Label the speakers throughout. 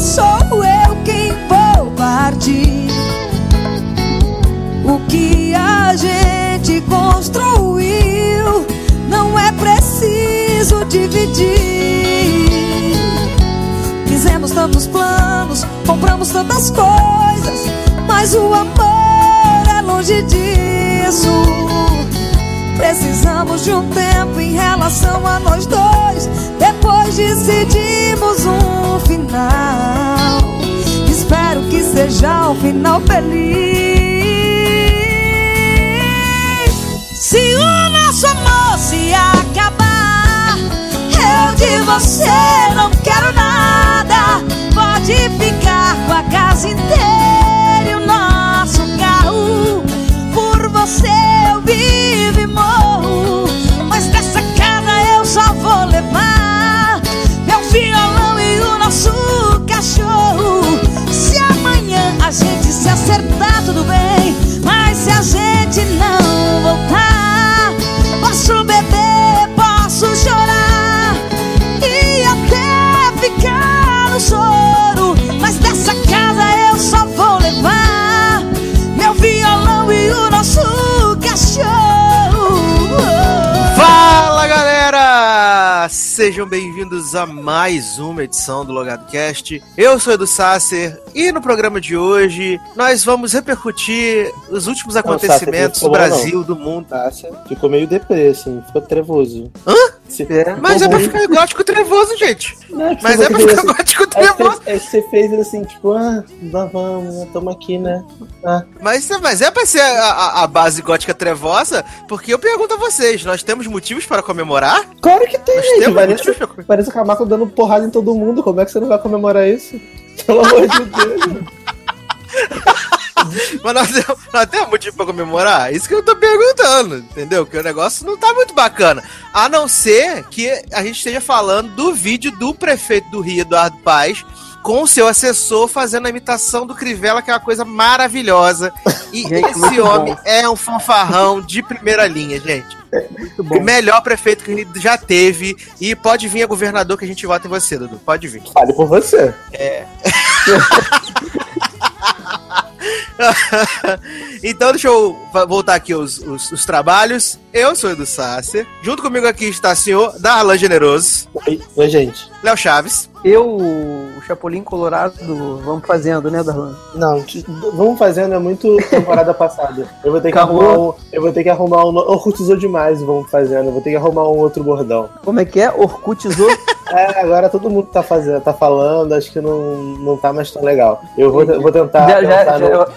Speaker 1: sou eu quem vou partir. O que a gente construiu não é preciso dividir. Fizemos tantos planos, compramos tantas coisas, mas o amor é longe disso. Precisamos de um tempo em relação a nós dois depois decidimos um final. Espero que seja um final feliz. Se o nosso amor se acabar, eu de você não quero nada. Pode ficar com a casa inteira vou levar meu violão e o nosso cachorro. Se amanhã a gente se acertar, tudo bem. Mas se a gente não voltar, posso beber, posso chorar e até ficar no choro. Mas dessa casa eu só vou levar meu violão e o nosso
Speaker 2: Sejam bem-vindos a mais uma edição do Logado Cast. Eu sou Edu Sasser e no programa de hoje nós vamos repercutir os últimos acontecimentos do
Speaker 3: ficou bom,
Speaker 2: Brasil, do mundo.
Speaker 3: Tássia ficou meio deprê, assim, ficou trevoso.
Speaker 2: Hã?
Speaker 3: Se-
Speaker 2: Mas é pra
Speaker 3: ruim.
Speaker 2: ficar gótico trevoso, gente.
Speaker 3: Não, que
Speaker 2: Mas é pra ficar
Speaker 3: assim-
Speaker 2: gótico
Speaker 3: Aí
Speaker 2: trevoso.
Speaker 3: aí você fez assim, tipo, ah, vamos? Tamo aqui, né? Ah,
Speaker 2: Mas, mas é pra ser a, a- a base gótica trevosa, porque eu pergunto a vocês, nós temos motivos para comemorar?
Speaker 3: claro que tem,
Speaker 2: Nós
Speaker 3: gente.
Speaker 2: temos
Speaker 3: Vanessa,
Speaker 2: motivos para comemorar.
Speaker 3: Vanessa Camargo dando porrada em todo mundo. Como é que você não vai comemorar isso? Pelo amor de Deus.
Speaker 2: Mas nós temos, nós temos motivo pra comemorar? Isso que eu tô perguntando, entendeu? Que o negócio não tá muito bacana. A não ser que a gente esteja falando do vídeo do prefeito do Rio, Eduardo Paes, com o seu assessor fazendo a imitação do Crivella, que é uma coisa maravilhosa. E
Speaker 4: Gente,
Speaker 2: esse
Speaker 4: muito
Speaker 2: homem
Speaker 4: bom.
Speaker 2: é um fanfarrão de primeira linha, gente.
Speaker 4: Muito
Speaker 2: O
Speaker 4: bom.
Speaker 2: melhor prefeito que já teve. E pode vir a governador que a gente vota em você, Dudu. Pode vir.
Speaker 3: Fale por você.
Speaker 2: então deixa eu voltar aqui os, os, os trabalhos. Eu sou Edu Sasser. Junto comigo aqui está o senhor Darlan Generoso,
Speaker 3: Oi, oi, gente.
Speaker 2: Léo Chaves.
Speaker 4: Eu, Chapolin Colorado, vamos fazendo, né, Darlan?
Speaker 3: Não, vamos fazendo, é muito temporada passada. Eu vou ter que
Speaker 4: Acabou.
Speaker 3: arrumar um. Eu vou ter que arrumar um. Orcutizou demais, vamos fazendo. Eu vou ter que arrumar um outro bordão.
Speaker 4: Como é que é? Orkutizou?
Speaker 3: É, agora todo mundo tá fazendo, tá falando, acho que não, não tá mais tão legal. Eu vou, eu vou tentar.
Speaker 4: Já- já- já-.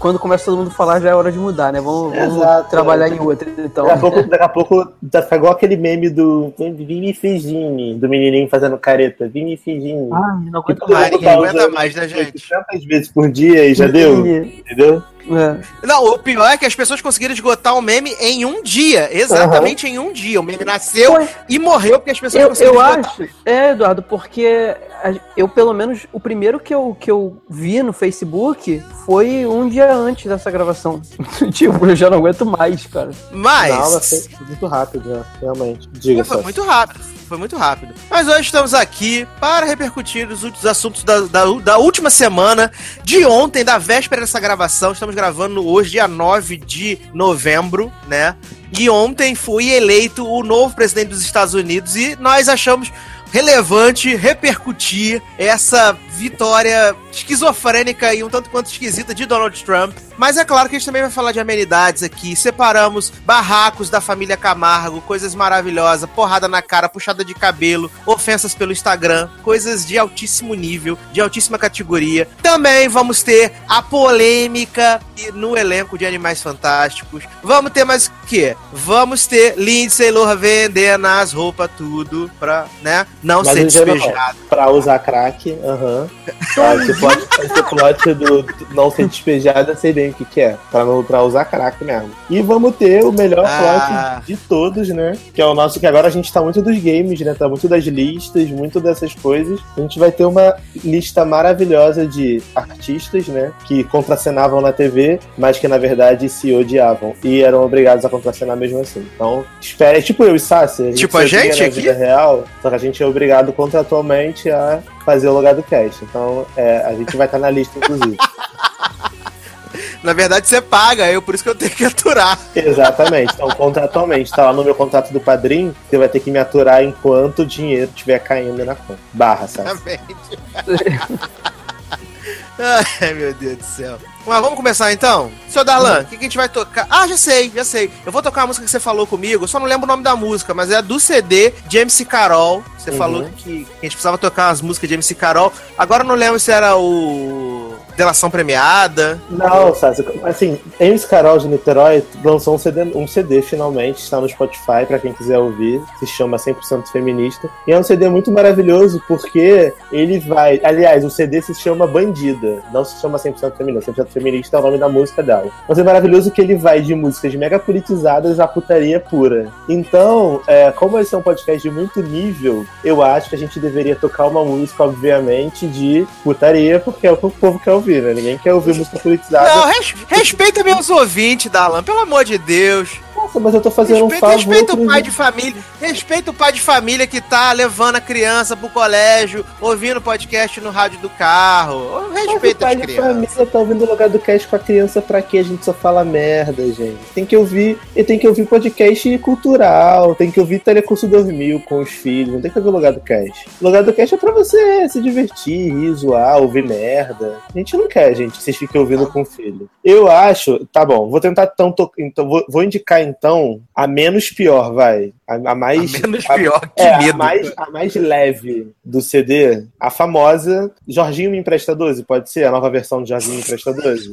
Speaker 4: Quando começa todo mundo a falar, já é hora de mudar, né? Vamos, vamos
Speaker 3: Exato,
Speaker 4: trabalhar
Speaker 3: é.
Speaker 4: em outra, então.
Speaker 3: Daqui a pouco, daqui a pouco tá igual aquele meme do Vini Figini, do menininho fazendo careta. Vini Figini.
Speaker 4: Ah, não
Speaker 2: ninguém
Speaker 3: tá
Speaker 2: aguenta mais, né, gente?
Speaker 3: Tantas vezes por dia e já deu, entendeu?
Speaker 4: É.
Speaker 2: Não, o pior é que as pessoas conseguiram esgotar o meme em um dia. Exatamente em um dia. O meme nasceu e morreu porque as pessoas
Speaker 4: eu,
Speaker 2: conseguiram
Speaker 4: eu
Speaker 2: esgotar.
Speaker 4: acho, é, Eduardo, porque a- eu, pelo menos, o primeiro que eu, que eu vi no Facebook foi um dia antes dessa gravação. tipo, eu já não aguento mais, cara.
Speaker 2: Mas.
Speaker 3: Na aula foi muito rápido, né? realmente. Diga
Speaker 2: Foi muito rápido, foi muito rápido. Mas hoje estamos aqui para repercutir os assuntos da, da, da última semana, de ontem, da véspera dessa gravação. Estamos gravando hoje, dia 9 de novembro, né? E ontem foi eleito o novo presidente dos Estados Unidos e nós achamos relevante repercutir essa vitória esquizofrênica e um tanto quanto esquisita de Donald Trump. Mas é claro que a gente também vai falar de amenidades aqui. Separamos barracos da família Camargo, coisas maravilhosas, porrada na cara, puxada de cabelo, ofensas pelo Instagram, coisas de altíssimo nível, de altíssima categoria. Também vamos ter a polêmica no elenco de Animais Fantásticos. Vamos ter mais o quê? Vamos ter Lindsay Lohan vendendo as roupas tudo pra, né, não
Speaker 3: Mas
Speaker 2: ser despejado.
Speaker 3: Pra usar crack, aham. Ah, Esse plot, esse plot do não ser despejado, eu sei bem o que, que é. Pra, não, pra usar crack mesmo. E vamos ter o melhor
Speaker 2: Ah.
Speaker 3: plot de todos, né? Que é o nosso, que agora a gente tá muito dos games, né? Tá muito das listas, muito dessas coisas. A gente vai ter uma lista maravilhosa de artistas, né? Que contracenavam na TV, mas que na verdade se odiavam. E eram obrigados a contracenar mesmo assim. Então, espere. É tipo eu e Sassi. A gente
Speaker 2: Tipo a gente
Speaker 3: na
Speaker 2: aqui?
Speaker 3: vida real, só que a gente é obrigado contratualmente a fazer o logado cast. Então, é, a gente vai estar na lista, inclusive.
Speaker 2: Na verdade, você paga, eu por isso que eu tenho que aturar.
Speaker 3: Exatamente. Então, contratualmente, tá lá no meu contrato do padrinho, você vai ter que me aturar enquanto o dinheiro estiver caindo na conta. Barra, sabe?
Speaker 2: Exatamente. Ai, meu Deus do céu. Mas vamos começar então? Seu Darlan, o que, que a gente vai tocar? Ah, já sei, já sei. Eu vou tocar a música que você falou comigo, só não lembro o nome da música, mas é do CD de MC Carol. Você
Speaker 3: Uhum.
Speaker 2: falou que, que a gente precisava tocar as músicas de MC Carol. Agora eu não lembro se era o Delação Premiada.
Speaker 3: Não, Sassi, assim, Emes Carol de Niterói lançou um CD, um CD finalmente, está no Spotify pra quem quiser ouvir, se chama 100% Feminista. E é um CD muito maravilhoso porque ele vai. Aliás, o CD se chama Bandida, não se chama 100% Feminista. 100% Feminista é o nome da música dela. Mas é maravilhoso que ele vai de músicas mega politizadas à putaria pura. Então, é, como esse é um podcast de muito nível, eu acho que a gente deveria tocar uma música, obviamente, de putaria, porque é o que o povo né? Ninguém quer ouvir música politizada.
Speaker 2: Não, res- respeita meus ouvintes, Darlan, pelo amor de Deus.
Speaker 3: Nossa, mas eu tô fazendo um
Speaker 2: Respeita,
Speaker 3: favor.
Speaker 2: respeita o pai de família. Respeita o pai de família que tá levando a criança pro colégio, ouvindo podcast no rádio do carro.
Speaker 3: Mas o
Speaker 2: Respeita
Speaker 3: pai de família tá ouvindo o lugar do cast com a criança pra quê? A gente só fala merda, gente. Tem que ouvir. E tem que ouvir podcast cultural. Tem que ouvir Telecurso 2000 com os filhos. Não tem que ouvir o lugar do cast. O lugar do cast é pra você se divertir, rir, zoar, ouvir merda. A gente não quer, gente, que vocês fiquem ouvindo com o filho. Eu acho. Tá bom, vou tentar então. to- então vou, vou indicar então a menos pior, vai. A, a mais.
Speaker 2: A menos
Speaker 3: a-
Speaker 2: pior, que
Speaker 3: É,
Speaker 2: medo.
Speaker 3: a mais, a mais leve do CD, a famosa Jorginho Me Empresta 12, pode ser? A nova versão de Jorginho Me Empresta 12?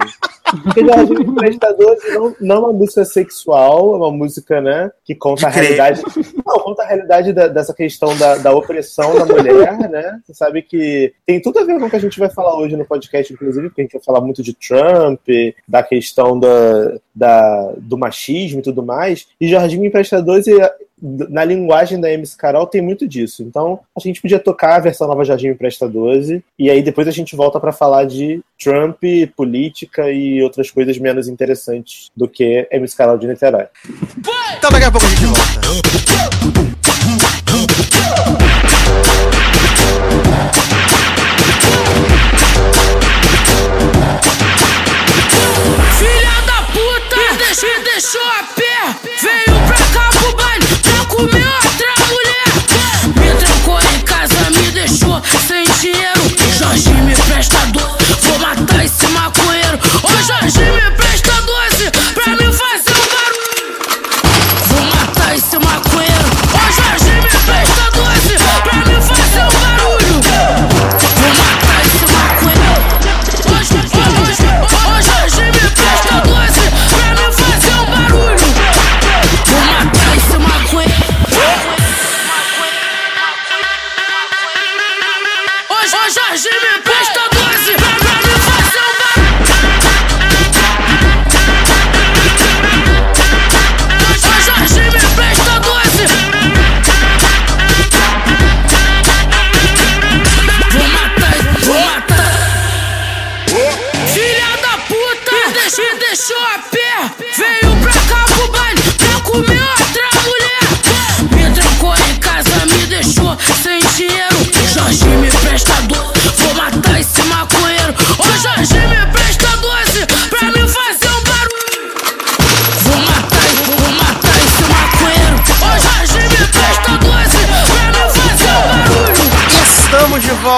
Speaker 3: Jorginho Empresta 12 não, não é uma música sexual, é uma música, né, que conta a
Speaker 2: De
Speaker 3: realidade... Não, conta a realidade da- dessa questão da, da opressão da mulher, né? Você sabe que tem tudo a ver com o que a gente vai falar hoje no podcast, inclusive, porque a gente vai falar muito de Trump, da questão da, da, do machismo e tudo mais. E Me Empresta 12 na linguagem da MC Carol tem muito disso. Então, a gente podia tocar a versão nova Jardim Empresta 12, e aí depois a gente volta pra falar de Trump, política e outras coisas menos interessantes do que MC Carol de Niterói.
Speaker 2: Então daqui a pouco a gente volta.
Speaker 5: Deixou, a pé. Veio pra cá pro baile pra comer outra mulher. Me trancou em casa, me deixou sem dinheiro. Jorge me presta doze, vou matar esse maconheiro. Ô Jorge me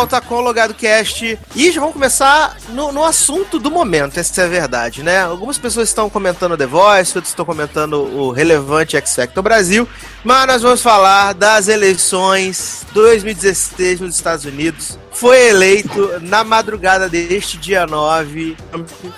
Speaker 2: volta com o Logado Cast e já vamos começar no, no assunto do momento, essa é a verdade, né? Algumas pessoas estão comentando The Voice, outros estão comentando o relevante X Factor Brasil, mas nós vamos falar das eleições 2016 nos Estados Unidos. Foi eleito na madrugada deste dia 9,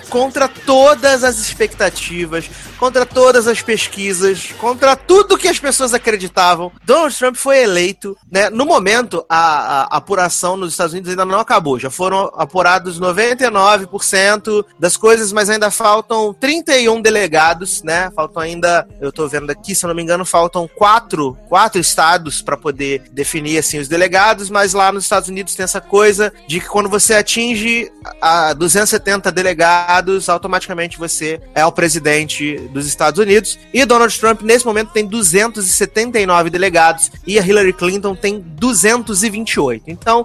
Speaker 2: contra todas as expectativas, contra todas as pesquisas, contra tudo que as pessoas acreditavam. Donald Trump foi eleito, né? No momento, a, a apuração nos Estados Unidos ainda não acabou. Já foram apurados 99% das coisas, mas ainda faltam 31 delegados, né? Faltam ainda, eu tô vendo aqui, se eu não me engano, faltam quatro, quatro estados para poder definir assim os delegados, mas lá nos Estados Unidos tem essa coisa de que quando você atinge a 270 delegados, automaticamente você é o presidente dos Estados Unidos. E Donald Trump, nesse momento, tem 279 delegados e a Hillary Clinton tem 228. Então,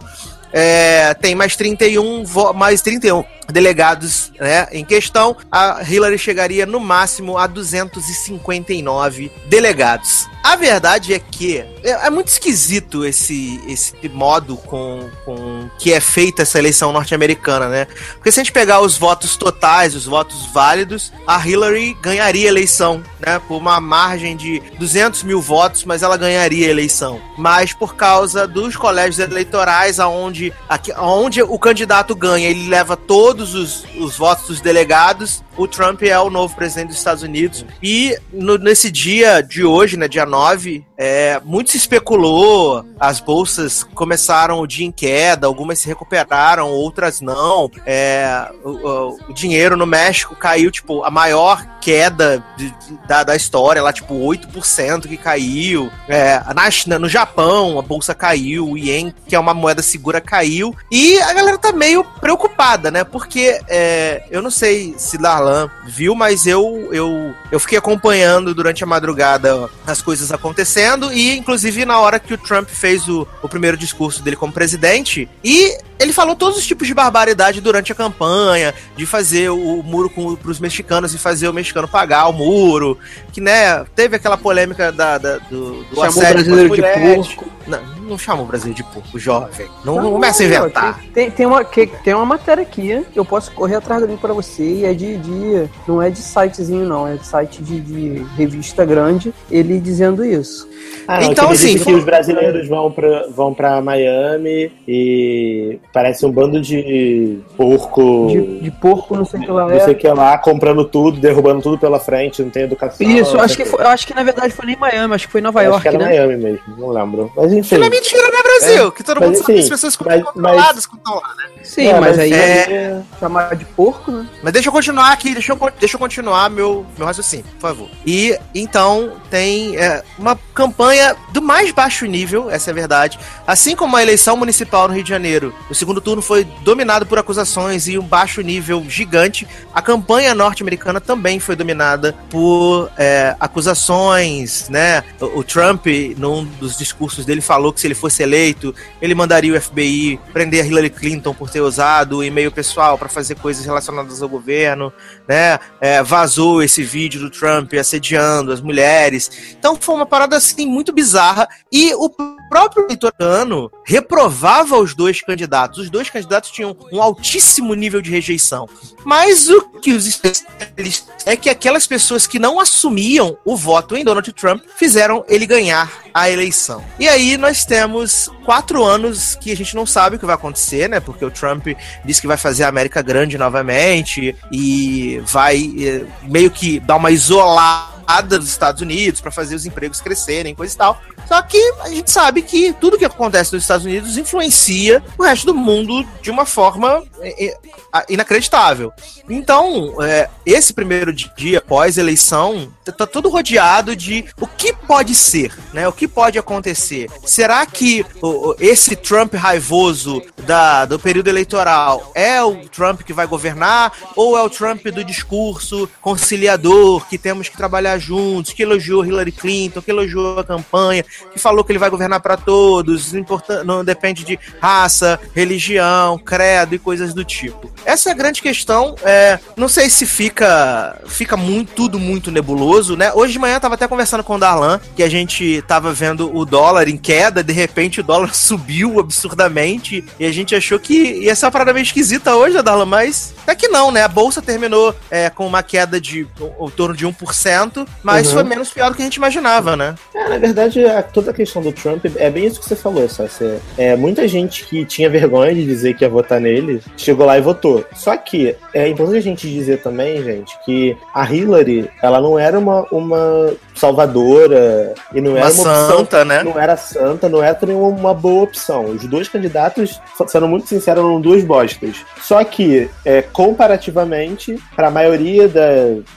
Speaker 2: é, tem mais 31, mais 31 delegados né, em questão, a Hillary chegaria no máximo a 259 delegados. A verdade é que é, é muito esquisito esse, esse modo com, com que é feita essa eleição norte-americana, né? Porque se a gente pegar os votos totais, os votos válidos, a Hillary ganharia a eleição, né? Por uma margem de 200 mil votos, mas ela ganharia a eleição. Mas por causa dos colégios eleitorais, aonde, aqui, aonde o candidato ganha, ele leva todos os, os votos dos delegados, o Trump é o novo presidente dos Estados Unidos. E no, nesse dia de hoje, né, dia 9, é, muito se especulou, as bolsas começaram o dia em queda, algumas se recuperaram, outras não. É, o, o, dinheiro no México caiu, tipo, a maior queda de, de, da, da história, lá, tipo, 8% que caiu. É, na, no Japão, a bolsa caiu, o Yen, que é uma moeda segura, caiu. E a galera tá meio preocupada, né? Porque é, eu não sei se Darlan viu, mas eu, eu, eu fiquei acompanhando durante a madrugada as coisas acontecendo e, inclusive, na hora que o Trump fez o, o primeiro discurso dele como presidente, e ele falou todos os tipos de barbaridade durante a campanha, de fazer o, muro para os mexicanos e fazer o mexicano pagar o muro, que, né, teve aquela polêmica da, da do, do
Speaker 4: Chamou o brasileiro de porco.
Speaker 2: Não, não chama o brasileiro de porco, jovem. Não, não, não começa a inventar.
Speaker 4: Tem, tem, uma, que, tem uma matéria aqui, eu posso correr atrás do link para você, e é de, de, Não é de sitezinho, não, é de site de, de revista grande, ele dizendo isso.
Speaker 3: Ah, então, assim. Que os brasileiros vão pra, vão pra Miami e parece um bando de porco.
Speaker 4: De, de porco, não sei o que lá.
Speaker 3: Não sei o que lá, comprando tudo, derrubando tudo pela frente, não tem educação.
Speaker 4: Isso, acho que, foi, eu acho que na verdade foi nem Miami, acho que foi Nova York. Acho que era
Speaker 3: né? Miami mesmo, não lembro. Mas enfim.
Speaker 2: Isso é mentira, né, Brasil? É, que todo mundo sabe que as pessoas ficam controladas quando estão lá, né?
Speaker 4: Sim, é, mas, mas, aí é... é... chamar de porco, né?
Speaker 2: Mas deixa eu continuar aqui, deixa eu, deixa eu continuar meu, meu raciocínio, por favor. E então tem é, uma campanha do mais baixo nível, essa é a verdade. Assim como a eleição municipal no Rio de Janeiro, o segundo turno foi dominado por acusações e um baixo nível gigante, a campanha norte-americana também foi dominada por é, acusações, né? O, o Trump, num dos discursos dele, falou que se ele fosse eleito, ele mandaria o FBI prender a Hillary Clinton por ter usado o e-mail pessoal para fazer coisas relacionadas ao governo, né? É, vazou esse vídeo do Trump assediando as mulheres. Então foi uma parada assim muito bizarra e o próprio eleitorano reprovava os dois candidatos. Os dois candidatos tinham um altíssimo nível de rejeição. Mas o que os especialistas é que aquelas pessoas que não assumiam o voto em Donald Trump fizeram ele ganhar a eleição. E aí nós temos quatro anos que a gente não sabe o que vai acontecer, né? Porque o Trump disse que vai fazer a América grande novamente e vai eh, meio que dar uma isolada dos Estados Unidos para fazer os empregos crescerem, coisa e tal. Só que a gente sabe que tudo que acontece nos Estados Unidos influencia o resto do mundo de uma forma é, é, inacreditável. Então, é, esse primeiro dia pós-eleição tá tudo rodeado de o que pode ser, né? O que pode acontecer? Será que esse Trump raivoso da, do período eleitoral é o Trump que vai governar ou é o Trump do discurso conciliador que temos que trabalhar juntos, que elogiou Hillary Clinton, que elogiou a campanha, que falou que ele vai governar para todos, não depende de raça, religião, credo e coisas do tipo. Essa é a grande questão. É, não sei se fica fica muito tudo muito nebuloso, né? Hoje de manhã eu tava até conversando com o Darlan, que a gente tava vendo o dólar em queda, de repente o dólar subiu absurdamente e a gente achou que ia ser uma parada meio esquisita hoje, né, Darlan? Mas até que não, né? A bolsa terminou é, com uma queda de em torno de 1%, mas uhum. foi menos pior do que a gente imaginava, né?
Speaker 3: É, na verdade, a, toda a questão do Trump é bem isso que você falou, só É, muita gente que tinha vergonha de dizer que ia votar nele chegou lá e votou. Só que é importante a gente dizer também, gente, que a Hillary, ela não era uma, uma salvadora e não era uma,
Speaker 2: uma santa,
Speaker 3: opção,
Speaker 2: né?
Speaker 3: Não era santa, não era também uma boa opção. Os dois candidatos, sendo muito sinceros, eram duas bostas. Só que, é, comparativamente, para a maioria da,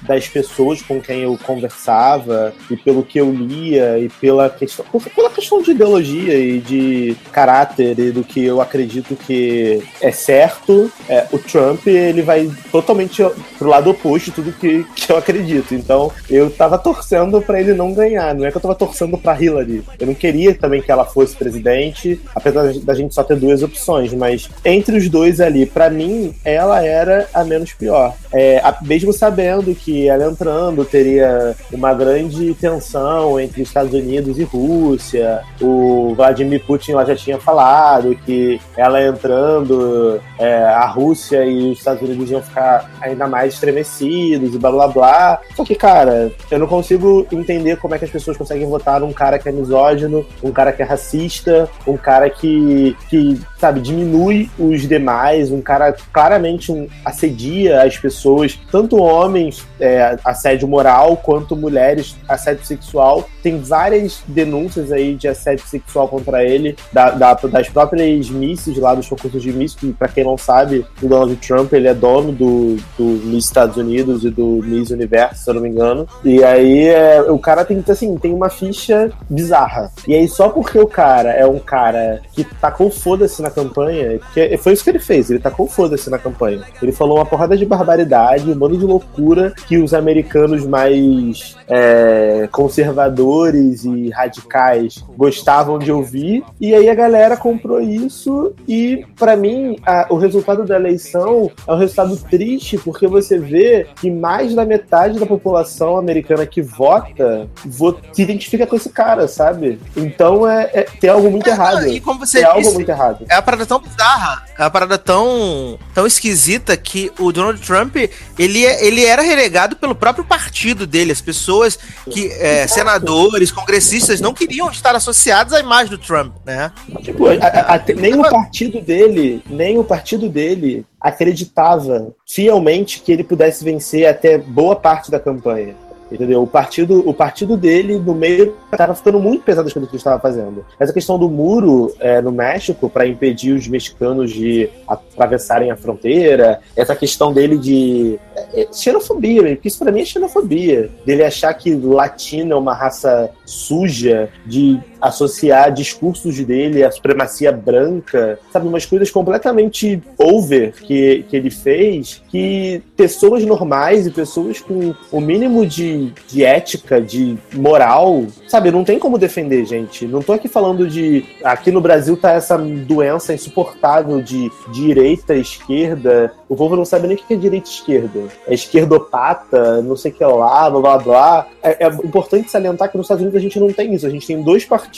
Speaker 3: das pessoas com quem eu conversava e pelo que eu lia e pela questão, pela questão de ideologia e de caráter e do que eu acredito que é certo, é, o Trump ele vai totalmente pro lado oposto de tudo que, que eu acredito. Então, eu tava torcendo pra ele não ganhar, não é que eu tava torcendo pra Hillary. Eu não queria também que ela fosse presidente, apesar da gente só ter duas opções, mas entre os dois ali, pra mim, ela era a menos pior. É, a- mesmo sabendo que ela entrando teria uma grande tensão entre Estados Unidos e Rússia, o Vladimir Putin lá já tinha falado que ela entrando, é, a Rússia e os Estados Unidos iam ficar ainda mais estremecidos e blá blá blá. Só que, cara, eu não consigo entender como é que as pessoas conseguem votar num cara que é misógino, um cara que é racista, um cara que, que sabe, diminui os demais, um cara claramente um, assedia as pessoas, tanto homens, é, assédio moral, quanto mulheres, assédio sexual. Tem várias denúncias aí de assédio sexual contra ele, da, da- das próprias misses lá dos concursos de Miss, que pra quem não sabe, o Donald Trump, ele é dono do, do Miss Estados Unidos e do Miss Universo, se eu não me engano. E aí é, o cara tem, assim, tem uma ficha bizarra. E aí só porque o cara é um cara que tacou foda-se na campanha, que foi isso que ele fez, ele tacou foda-se na campanha. Ele falou uma porrada de barbaridade, um bando de loucura que os americanos mais é, conservadores e radicais gostavam de ouvir. E aí a galera comprou isso e, pra mim, a- o resultado da eleição é um resultado triste, porque você vê que mais da metade da população americana que vota vo- se identifica com esse cara, sabe? Então é, é- tem algo muito errado.
Speaker 2: E como você
Speaker 3: Tem algo
Speaker 2: disse,
Speaker 3: muito errado.
Speaker 2: É uma parada tão bizarra, é uma parada tão, tão esquisita que o Donald Trump, ele, é- ele era relegado pelo próprio partido dele. As pessoas que, é, senadores, congressistas, não queriam estar associados à imagem do Trump, né?
Speaker 3: Tipo, a- a- até- nem o partido dele, nem o partido dele acreditava fielmente que ele pudesse vencer até boa parte da campanha. Entendeu? O partido, o partido dele, no meio, estava ficando muito pesado as coisas que ele estava fazendo. Essa questão do muro é, no México, para impedir os mexicanos de atravessarem a fronteira, essa questão dele de. É, é, xenofobia, porque isso para mim é xenofobia. Dele achar que latino é uma raça suja, de associar discursos dele à supremacia branca, sabe? Umas coisas completamente over que, que ele fez, que pessoas normais e pessoas com o mínimo de, de ética, de moral, sabe? Não tem como defender, gente. Não tô aqui falando de. Aqui no Brasil tá essa doença insuportável de direita, esquerda. O povo não sabe nem o que é direita e esquerda. É esquerdopata, não sei o que lá, blá blá blá. É, é importante salientar que nos Estados Unidos a gente não tem isso. A gente tem dois partidos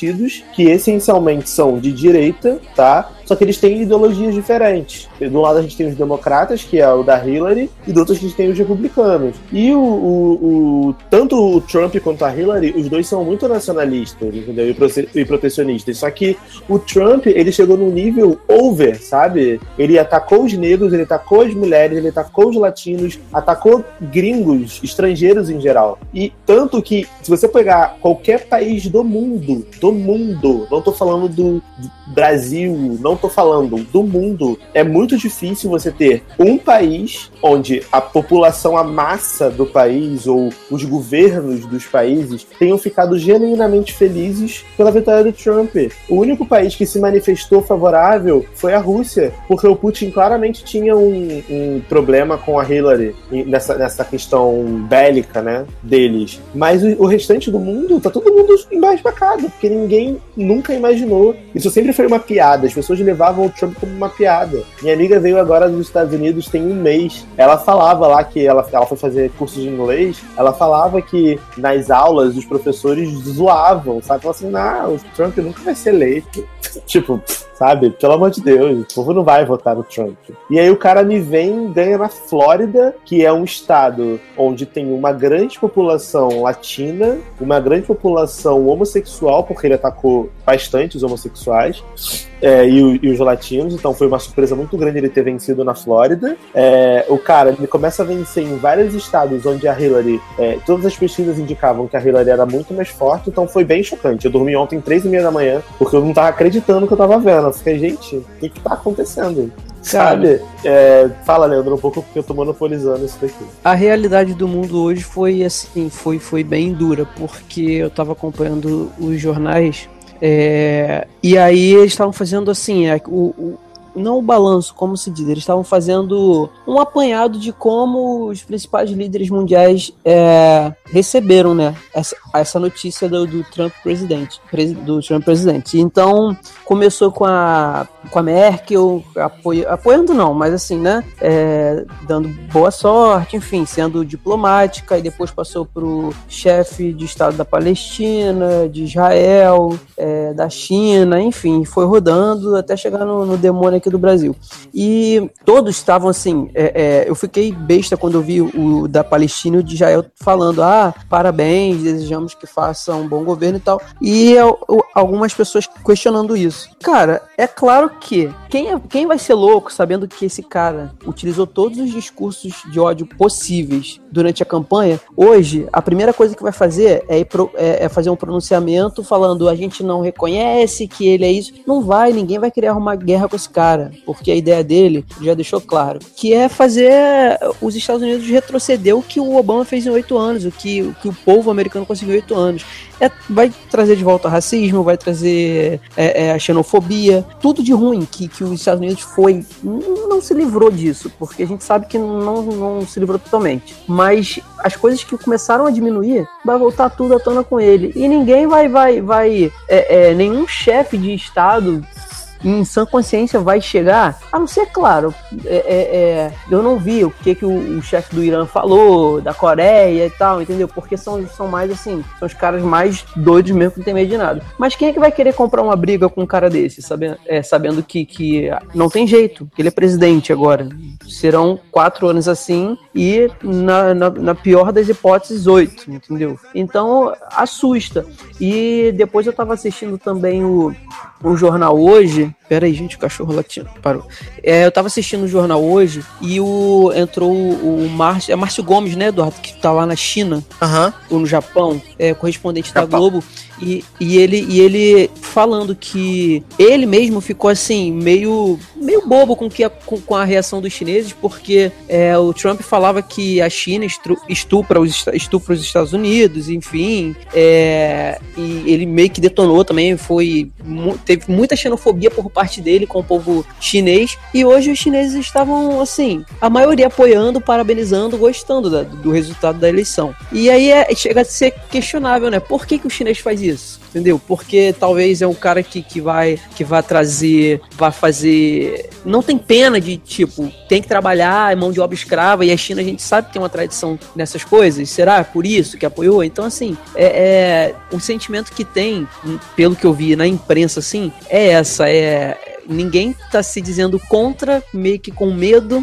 Speaker 3: que essencialmente são de direita, tá? Só que eles têm ideologias diferentes. Do lado a gente tem os democratas, que é o da Hillary, e do outro a gente tem os republicanos. E o, o- o- tanto o Trump quanto a Hillary, os dois são muito nacionalistas, entendeu? E, protecionistas. Só que o Trump, ele chegou num nível over, sabe? Ele atacou os negros, ele atacou as mulheres, ele atacou os latinos, atacou gringos, estrangeiros em geral. E tanto que, se você pegar qualquer país do mundo, do mundo, não tô falando do do Brasil, não tô falando do mundo, é muito difícil você ter um país onde a população, a massa do país ou os governos dos países tenham ficado genuinamente felizes pela vitória do Trump. O único país que se manifestou favorável foi a Rússia, porque o Putin claramente tinha um, um problema com a Hillary nessa, nessa questão bélica, né, deles. Mas o, o restante do mundo, tá todo mundo embasbacado, porque ninguém nunca imaginou. Isso sempre foi uma piada, as pessoas levavam o Trump como uma piada. Minha amiga veio agora dos Estados Unidos tem um mês. Ela falava lá que ela, ela foi fazer curso de inglês, ela falava que nas aulas os professores zoavam, sabe? Falavam assim, não, o Trump nunca vai ser eleito. tipo, sabe? Pelo amor de Deus, o povo não vai votar no Trump. E aí o cara me vem ganha na Flórida, que é um estado onde tem uma grande população latina, uma grande população homossexual, porque ele atacou bastante os homossexuais. é, e, e os latinos, então foi uma surpresa muito grande ele ter vencido na Flórida. É, o cara ele começa a vencer em vários estados onde a Hillary, é, todas as pesquisas indicavam que a Hillary era muito mais forte, então foi bem chocante. Eu dormi ontem três e meia da manhã porque eu não tava acreditando que eu tava vendo. Eu fiquei, gente, o que que tá acontecendo? Sabe? É, fala, Leandro, um pouco porque eu tô monopolizando isso daqui.
Speaker 4: A realidade do mundo hoje foi assim, foi, foi bem dura, porque eu tava acompanhando os jornais é, e aí eles estavam fazendo assim, é, o, o- não o balanço, como se diz, eles estavam fazendo um apanhado de como os principais líderes mundiais é, receberam, né, essa, essa notícia do, do Trump presidente, do Trump presidente. Então, começou com a, com a Merkel, apoio, apoiando não, mas assim, né, é, dando boa sorte, enfim, sendo diplomática, e depois passou pro chefe de Estado da Palestina, de Israel, é, da China, enfim, foi rodando até chegar no, no demônio aqui do Brasil. E todos estavam assim, é, é, eu fiquei besta quando eu vi o da Palestina e o de Israel falando, ah, parabéns, desejamos que faça um bom governo e tal. E eu, eu, algumas pessoas questionando isso. Cara, é claro que quem, é, quem vai ser louco sabendo que esse cara utilizou todos os discursos de ódio possíveis durante a campanha, hoje a primeira coisa que vai fazer é, pro, é, é fazer um pronunciamento falando a gente não reconhece que ele é isso. Não vai, ninguém vai querer arrumar guerra com esse cara, porque a ideia dele já deixou claro, que é fazer os Estados Unidos retroceder o que o Obama fez em oito anos, o que, o que o povo americano conseguiu em oito anos. É, vai trazer de volta o racismo, vai trazer é, é, a xenofobia, tudo de ruim que, que os Estados Unidos foi, não se livrou disso, porque a gente sabe que não, não se livrou totalmente. Mas as coisas que começaram a diminuir, vai voltar tudo à tona com ele. E ninguém vai, vai, vai, é, é, nenhum chefe de Estado em sã consciência vai chegar, a não ser, claro, é, é, é, eu não vi o que, que o, o chefe do Irã falou, da Coreia e tal, entendeu? Porque são, são mais assim, são os caras mais doidos mesmo que não tem medo de nada. Mas quem é que vai querer comprar uma briga com um cara desse, sabendo, é, sabendo que, que não tem jeito, que ele é presidente agora? Serão quatro anos assim e, na, na, na pior das hipóteses, oito, entendeu? Então, assusta. E depois eu tava assistindo também o, o jornal hoje, Pera aí, gente, o cachorro latindo. Parou. É, eu tava assistindo o jornal hoje e o entrou o, o Márcio. É Márcio Gomes, né, Eduardo? Que tá lá na China.
Speaker 2: Uhum.
Speaker 4: Ou no Japão. É correspondente Japão. da Globo. E, e, ele, e ele falando que ele mesmo ficou assim, meio, meio bobo com, que a, com, com a reação dos chineses, porque é, o Trump falava que a China estupra os, estupra os Estados Unidos, enfim. É, e ele meio que detonou também, foi. Teve muita xenofobia por parte dele com o povo chinês. E hoje os chineses estavam, assim, a maioria apoiando, parabenizando, gostando da, do resultado da eleição. E aí é, chega a ser questionável, né? Por que, que o chinês faz isso? Entendeu? Porque talvez é um cara que, que vai que vai trazer, vai fazer. Não tem pena de, tipo, tem que trabalhar, é mão de obra escrava, e a China a gente sabe que tem uma tradição nessas coisas. Será por isso que apoiou? Então, assim, é, é o sentimento que tem, pelo que eu vi na imprensa, assim, é essa, é ninguém tá se dizendo contra, meio que com medo,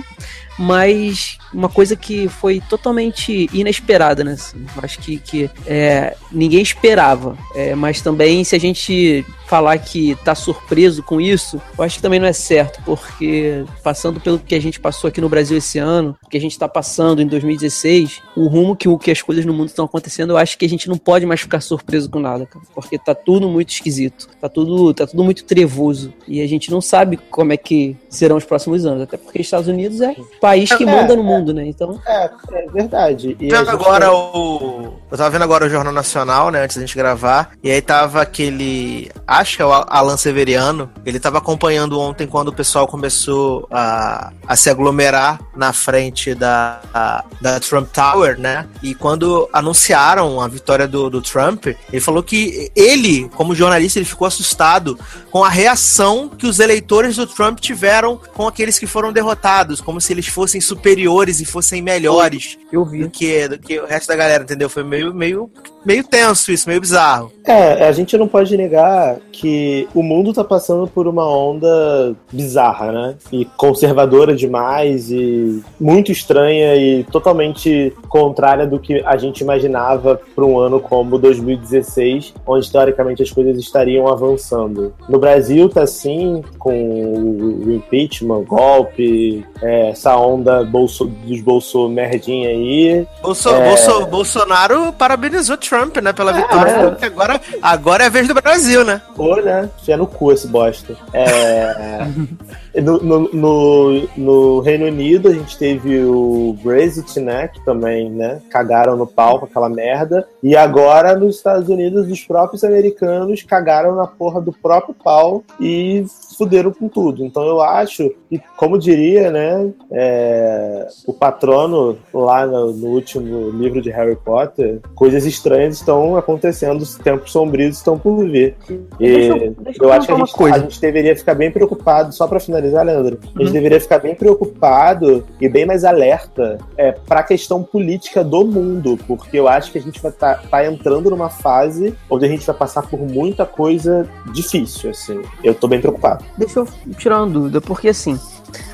Speaker 4: mas uma coisa que foi totalmente inesperada, né? Assim, acho que, que é, ninguém esperava. É, mas também, se a gente falar que tá surpreso com isso, eu acho que também não é certo, porque passando pelo que a gente passou aqui no Brasil esse ano, que a gente tá passando em 2016, o rumo que, que as coisas no mundo estão acontecendo, eu acho que a gente não pode mais ficar surpreso com nada, cara, porque tá tudo muito esquisito, tá tudo, tá tudo muito trevoso, e a gente não sabe como é que serão os próximos anos, até porque Estados Unidos é país que é, manda no mundo mundo, né? Então.
Speaker 3: É, é verdade.
Speaker 2: E vendo agora o. Eu tava vendo agora o Jornal Nacional, né? Antes da gente gravar. E aí tava aquele. Acho que é o Alan Severiano. Ele tava acompanhando ontem quando o pessoal começou a, a se aglomerar na frente da, a, da Trump Tower, né? E quando anunciaram a vitória do, do Trump, ele falou que ele, como jornalista, ele ficou assustado com a reação que os eleitores do Trump tiveram com aqueles que foram derrotados, como se eles fossem superiores e fossem melhores
Speaker 4: eu vi.
Speaker 2: Do, que, do que o resto da galera, entendeu? Foi meio, meio, meio tenso isso, meio bizarro.
Speaker 3: É, a gente não pode negar que o mundo tá passando por uma onda bizarra, né? E conservadora demais e muito estranha e totalmente contrária do que a gente imaginava para um ano como 2016, onde teoricamente as coisas estariam avançando. No Brasil tá assim, com o impeachment, golpe, é, essa onda bolso, dos Bolso merdinha aí.
Speaker 2: Bolso, é... Bolso, Bolsonaro parabenizou Trump, né, pela é, vitória. É. Agora, agora é a vez do Brasil, né?
Speaker 3: Pô, né? Fia no cu esse bosta. É. no, no, no, no Reino Unido a gente teve o Brexit, né? Que também, né? Cagaram no pau com aquela merda. E agora nos Estados Unidos os próprios americanos cagaram na porra do próprio pau e fuderam com tudo. Então eu acho que, como diria, né, é, o patrono lá no, no, último livro de Harry Potter, coisas estranhas estão acontecendo, os tempos sombrios estão por vir. E deixa, deixa eu, acho que a gente, a gente, deveria ficar bem preocupado, só para finalizar, Leandro, a gente uhum. deveria ficar bem preocupado e bem mais alerta é, para a questão política do mundo, porque eu acho que a gente vai estar tá, tá entrando numa fase onde a gente vai passar por muita coisa difícil, assim. Eu tô bem preocupado.
Speaker 4: Deixa eu tirar uma dúvida, porque assim,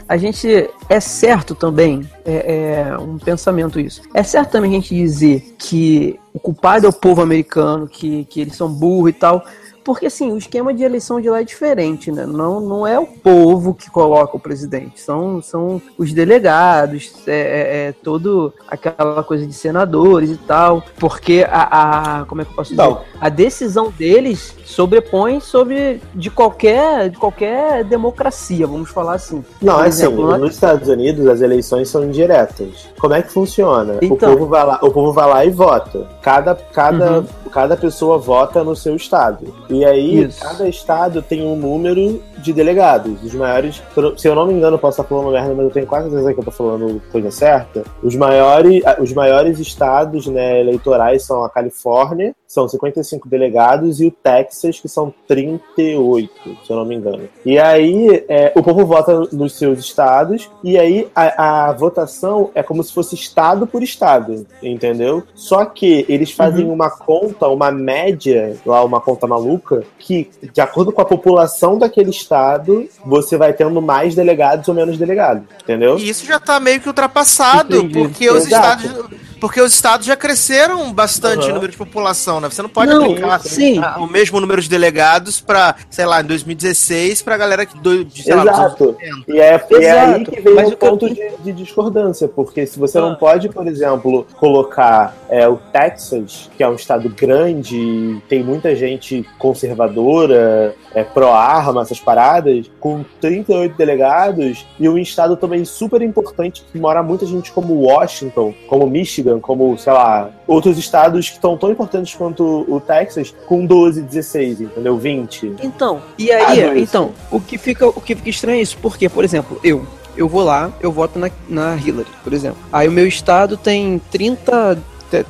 Speaker 4: a gente é certo também, é, é, um pensamento isso. É certo também a gente dizer que o culpado é o povo americano, que, que eles são burros e tal, porque assim, o esquema de eleição de lá é diferente, né? Não, não é o povo que coloca o presidente, são, são os delegados, é, é, é todo aquela coisa de senadores e tal. Porque a, a como é que eu posso dizer? Não. A decisão deles sobrepõe sobre de qualquer, de qualquer democracia, vamos falar assim.
Speaker 3: Não, Por é assim, exemplo, assim, nos Estados Unidos as eleições são indiretas. Como é que funciona? Então, o, povo vai lá, o povo vai lá e vota. Cada, cada, uhum. Cada pessoa vota no seu estado. E aí, Isso. cada estado tem um número de delegados. Os maiores, se eu não me engano, posso estar falando merda, mas eu tenho quase certeza que eu estou falando coisa certa. Os maiores, os maiores estados né, eleitorais são a Califórnia, são 55 delegados, e o Texas, que são 38, se eu não me engano. E aí, é, o povo vota nos seus estados, e aí a, a, votação é como se fosse estado por estado, entendeu? Só que eles fazem uhum. uma conta, uma média, lá uma conta maluca, que, de acordo com a população daquele estado, você vai tendo mais delegados ou menos delegados, entendeu?
Speaker 2: E isso já tá meio que ultrapassado, Entendi. porque os Exato. estados porque os estados já cresceram bastante uhum. em número de população, né? Você não pode não, aplicar sim. o mesmo número de delegados para, sei lá, em 2016 para a galera que do,
Speaker 3: de, sei Exato. Lá, e é, Exato. é aí que vem Mas o ponto eu... de, de, discordância, porque se você ah. não pode, por exemplo, colocar é, o Texas, que é um estado grande, tem muita gente conservadora, é, pró-arma, essas paradas, com 38 delegados, e um estado também super importante que mora muita gente como Washington, como Michigan, como, sei lá, outros estados que estão tão importantes quanto o Texas, com 12, 16, entendeu? 20.
Speaker 4: Então, e aí, ah, então, o que fica, o que fica estranho é isso, porque, por exemplo, eu, eu vou lá, eu voto na, na Hillary, por exemplo. Aí o meu estado tem 30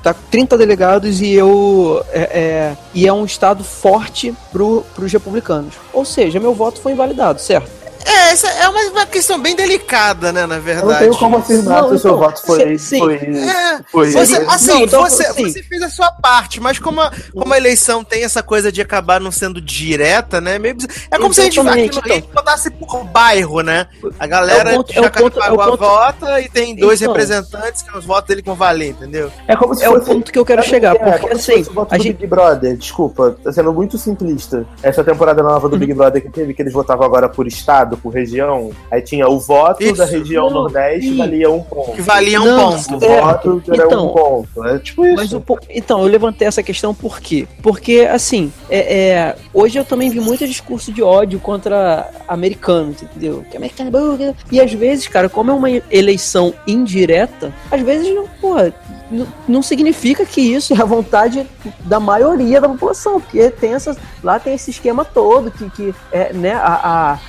Speaker 4: tá 30 delegados e eu é, é, e é um estado forte pro, pros republicanos. Ou seja, meu voto foi invalidado, certo?
Speaker 2: É, essa é uma, uma, questão bem delicada, né, na verdade. Eu
Speaker 3: não tenho como afirmar se o seu então, voto foi. Sim, foi, é,
Speaker 2: foi você, assim, não, então, você, sim. você fez a sua parte, mas como a, como a eleição tem essa coisa de acabar não sendo direta, né? Meio, é como se a gente aqui então. votasse por bairro, né? A galera
Speaker 4: é ponto, de Jacarepaguá
Speaker 2: é vota e tem dois então, representantes que os votos dele vão valer, entendeu?
Speaker 4: É como se é fosse, o ponto que eu quero chegar, é, porque assim.
Speaker 3: A gente... Big Brother, desculpa, tá sendo muito simplista. Essa temporada nova do. Big Brother que teve, que eles votavam agora por estado estado por região, aí tinha o voto isso. da região não, Nordeste valia um ponto.
Speaker 2: Que valia um não, ponto.
Speaker 3: O voto era então, um ponto. É tipo isso. Mas o,
Speaker 4: então, eu levantei essa questão por quê? Porque, assim, é, é, hoje eu também vi muito discurso de ódio contra americanos, entendeu? Que americano é E às vezes, cara, como é uma eleição indireta, às vezes, não, porra, não significa que isso é a vontade da maioria da população, porque tem essa, lá tem esse esquema todo que, que é, né, a, a,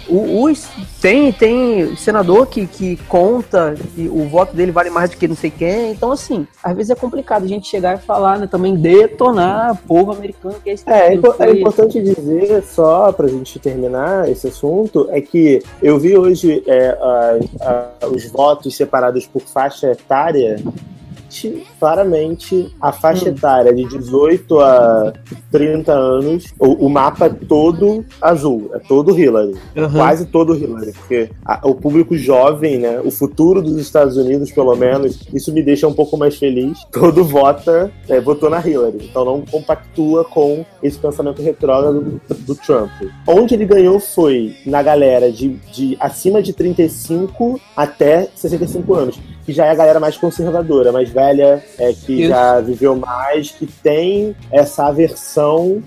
Speaker 4: os, tem, tem senador que, que conta que o voto dele vale mais do que não sei quem, então assim, às vezes é complicado a gente chegar e falar, né, também detonar o povo americano que é esse
Speaker 3: é, tipo é, é importante dizer só pra gente terminar esse assunto, é que eu vi hoje é, a, a, os votos separados por faixa etária claramente, claramente a faixa hum. etária de 18 a 30 anos, o, o mapa é todo azul, é todo Hillary. Uhum. Quase todo Hillary, porque a, o público jovem, né, o futuro dos Estados Unidos, pelo menos, isso me deixa um pouco mais feliz. Todo vota, é, votou na Hillary. Então não compactua com esse pensamento retrógrado do, do Trump. Onde ele ganhou foi na galera de, de acima de 35 até 65 anos que já é a galera mais conservadora, mais velha, é, que Isso. já viveu mais, que tem essa aversão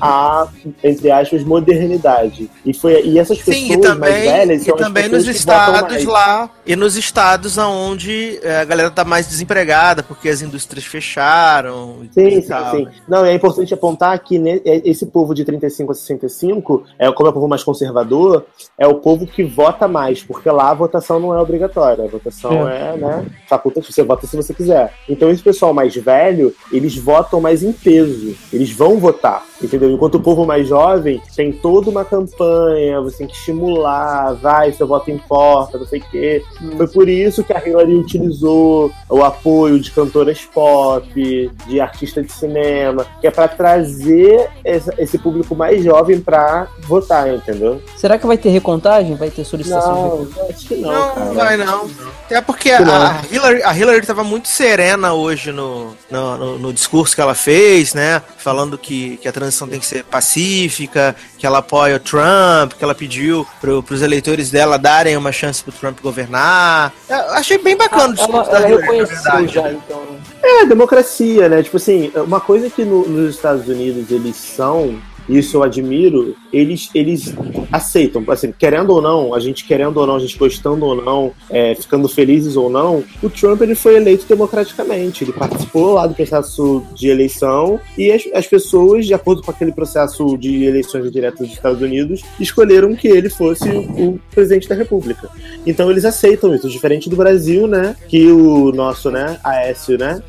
Speaker 3: a, entre aspas, modernidade. E, foi, e essas pessoas
Speaker 2: Sim, e também,
Speaker 3: mais velhas
Speaker 2: e
Speaker 3: são as
Speaker 2: também nos estados lá e nos estados onde é, a galera tá mais desempregada porque as indústrias fecharam. e
Speaker 3: Sim, sim,
Speaker 2: tal,
Speaker 3: sim.
Speaker 2: né?
Speaker 3: Não, é importante apontar que é- esse povo de 35 a 65, é, como é o povo mais conservador, é o povo que vota mais, porque lá a votação não é obrigatória. A votação é, né, facultativa, você vota se você quiser. Então esse pessoal mais velho, eles votam mais em peso. Eles vão votar, entendeu? Enquanto o povo mais jovem tem toda uma campanha, você tem que estimular, vai, seu voto importa, não sei o quê. Foi por isso que a Hillary utilizou o apoio de cantoras pop, de artista de cinema, que é pra trazer esse público mais jovem pra votar, entendeu?
Speaker 4: Será que vai ter recontagem? Vai ter solicitação de recontagem?
Speaker 3: Não, acho que não,
Speaker 2: Não,
Speaker 3: cara.
Speaker 2: vai não. Até porque. A Hillary, a Hillary tava muito serena hoje no, no, no- no discurso que ela fez, né? Falando que, que a transição tem que ser pacífica, que ela apoia o Trump, que ela pediu pro, pros eleitores dela darem uma chance pro Trump governar. Eu achei bem bacana o
Speaker 4: Ela,
Speaker 2: discurso
Speaker 4: ela
Speaker 2: da Hillary,
Speaker 4: reconheceu
Speaker 2: verdade.
Speaker 4: já, então. né?
Speaker 3: É, democracia, né? Tipo assim, uma coisa que no- nos Estados Unidos eles são, isso eu admiro, eles, eles aceitam, assim, querendo ou não, a gente querendo ou não, a gente gostando ou não, é, ficando felizes ou não, o Trump ele foi eleito democraticamente, ele participou lá do processo de eleição e as, as pessoas, de acordo com aquele processo de eleições diretas dos Estados Unidos, escolheram que ele fosse o, o presidente da República. Então eles aceitam isso, diferente do Brasil, né, que o nosso, né, Aécio, né,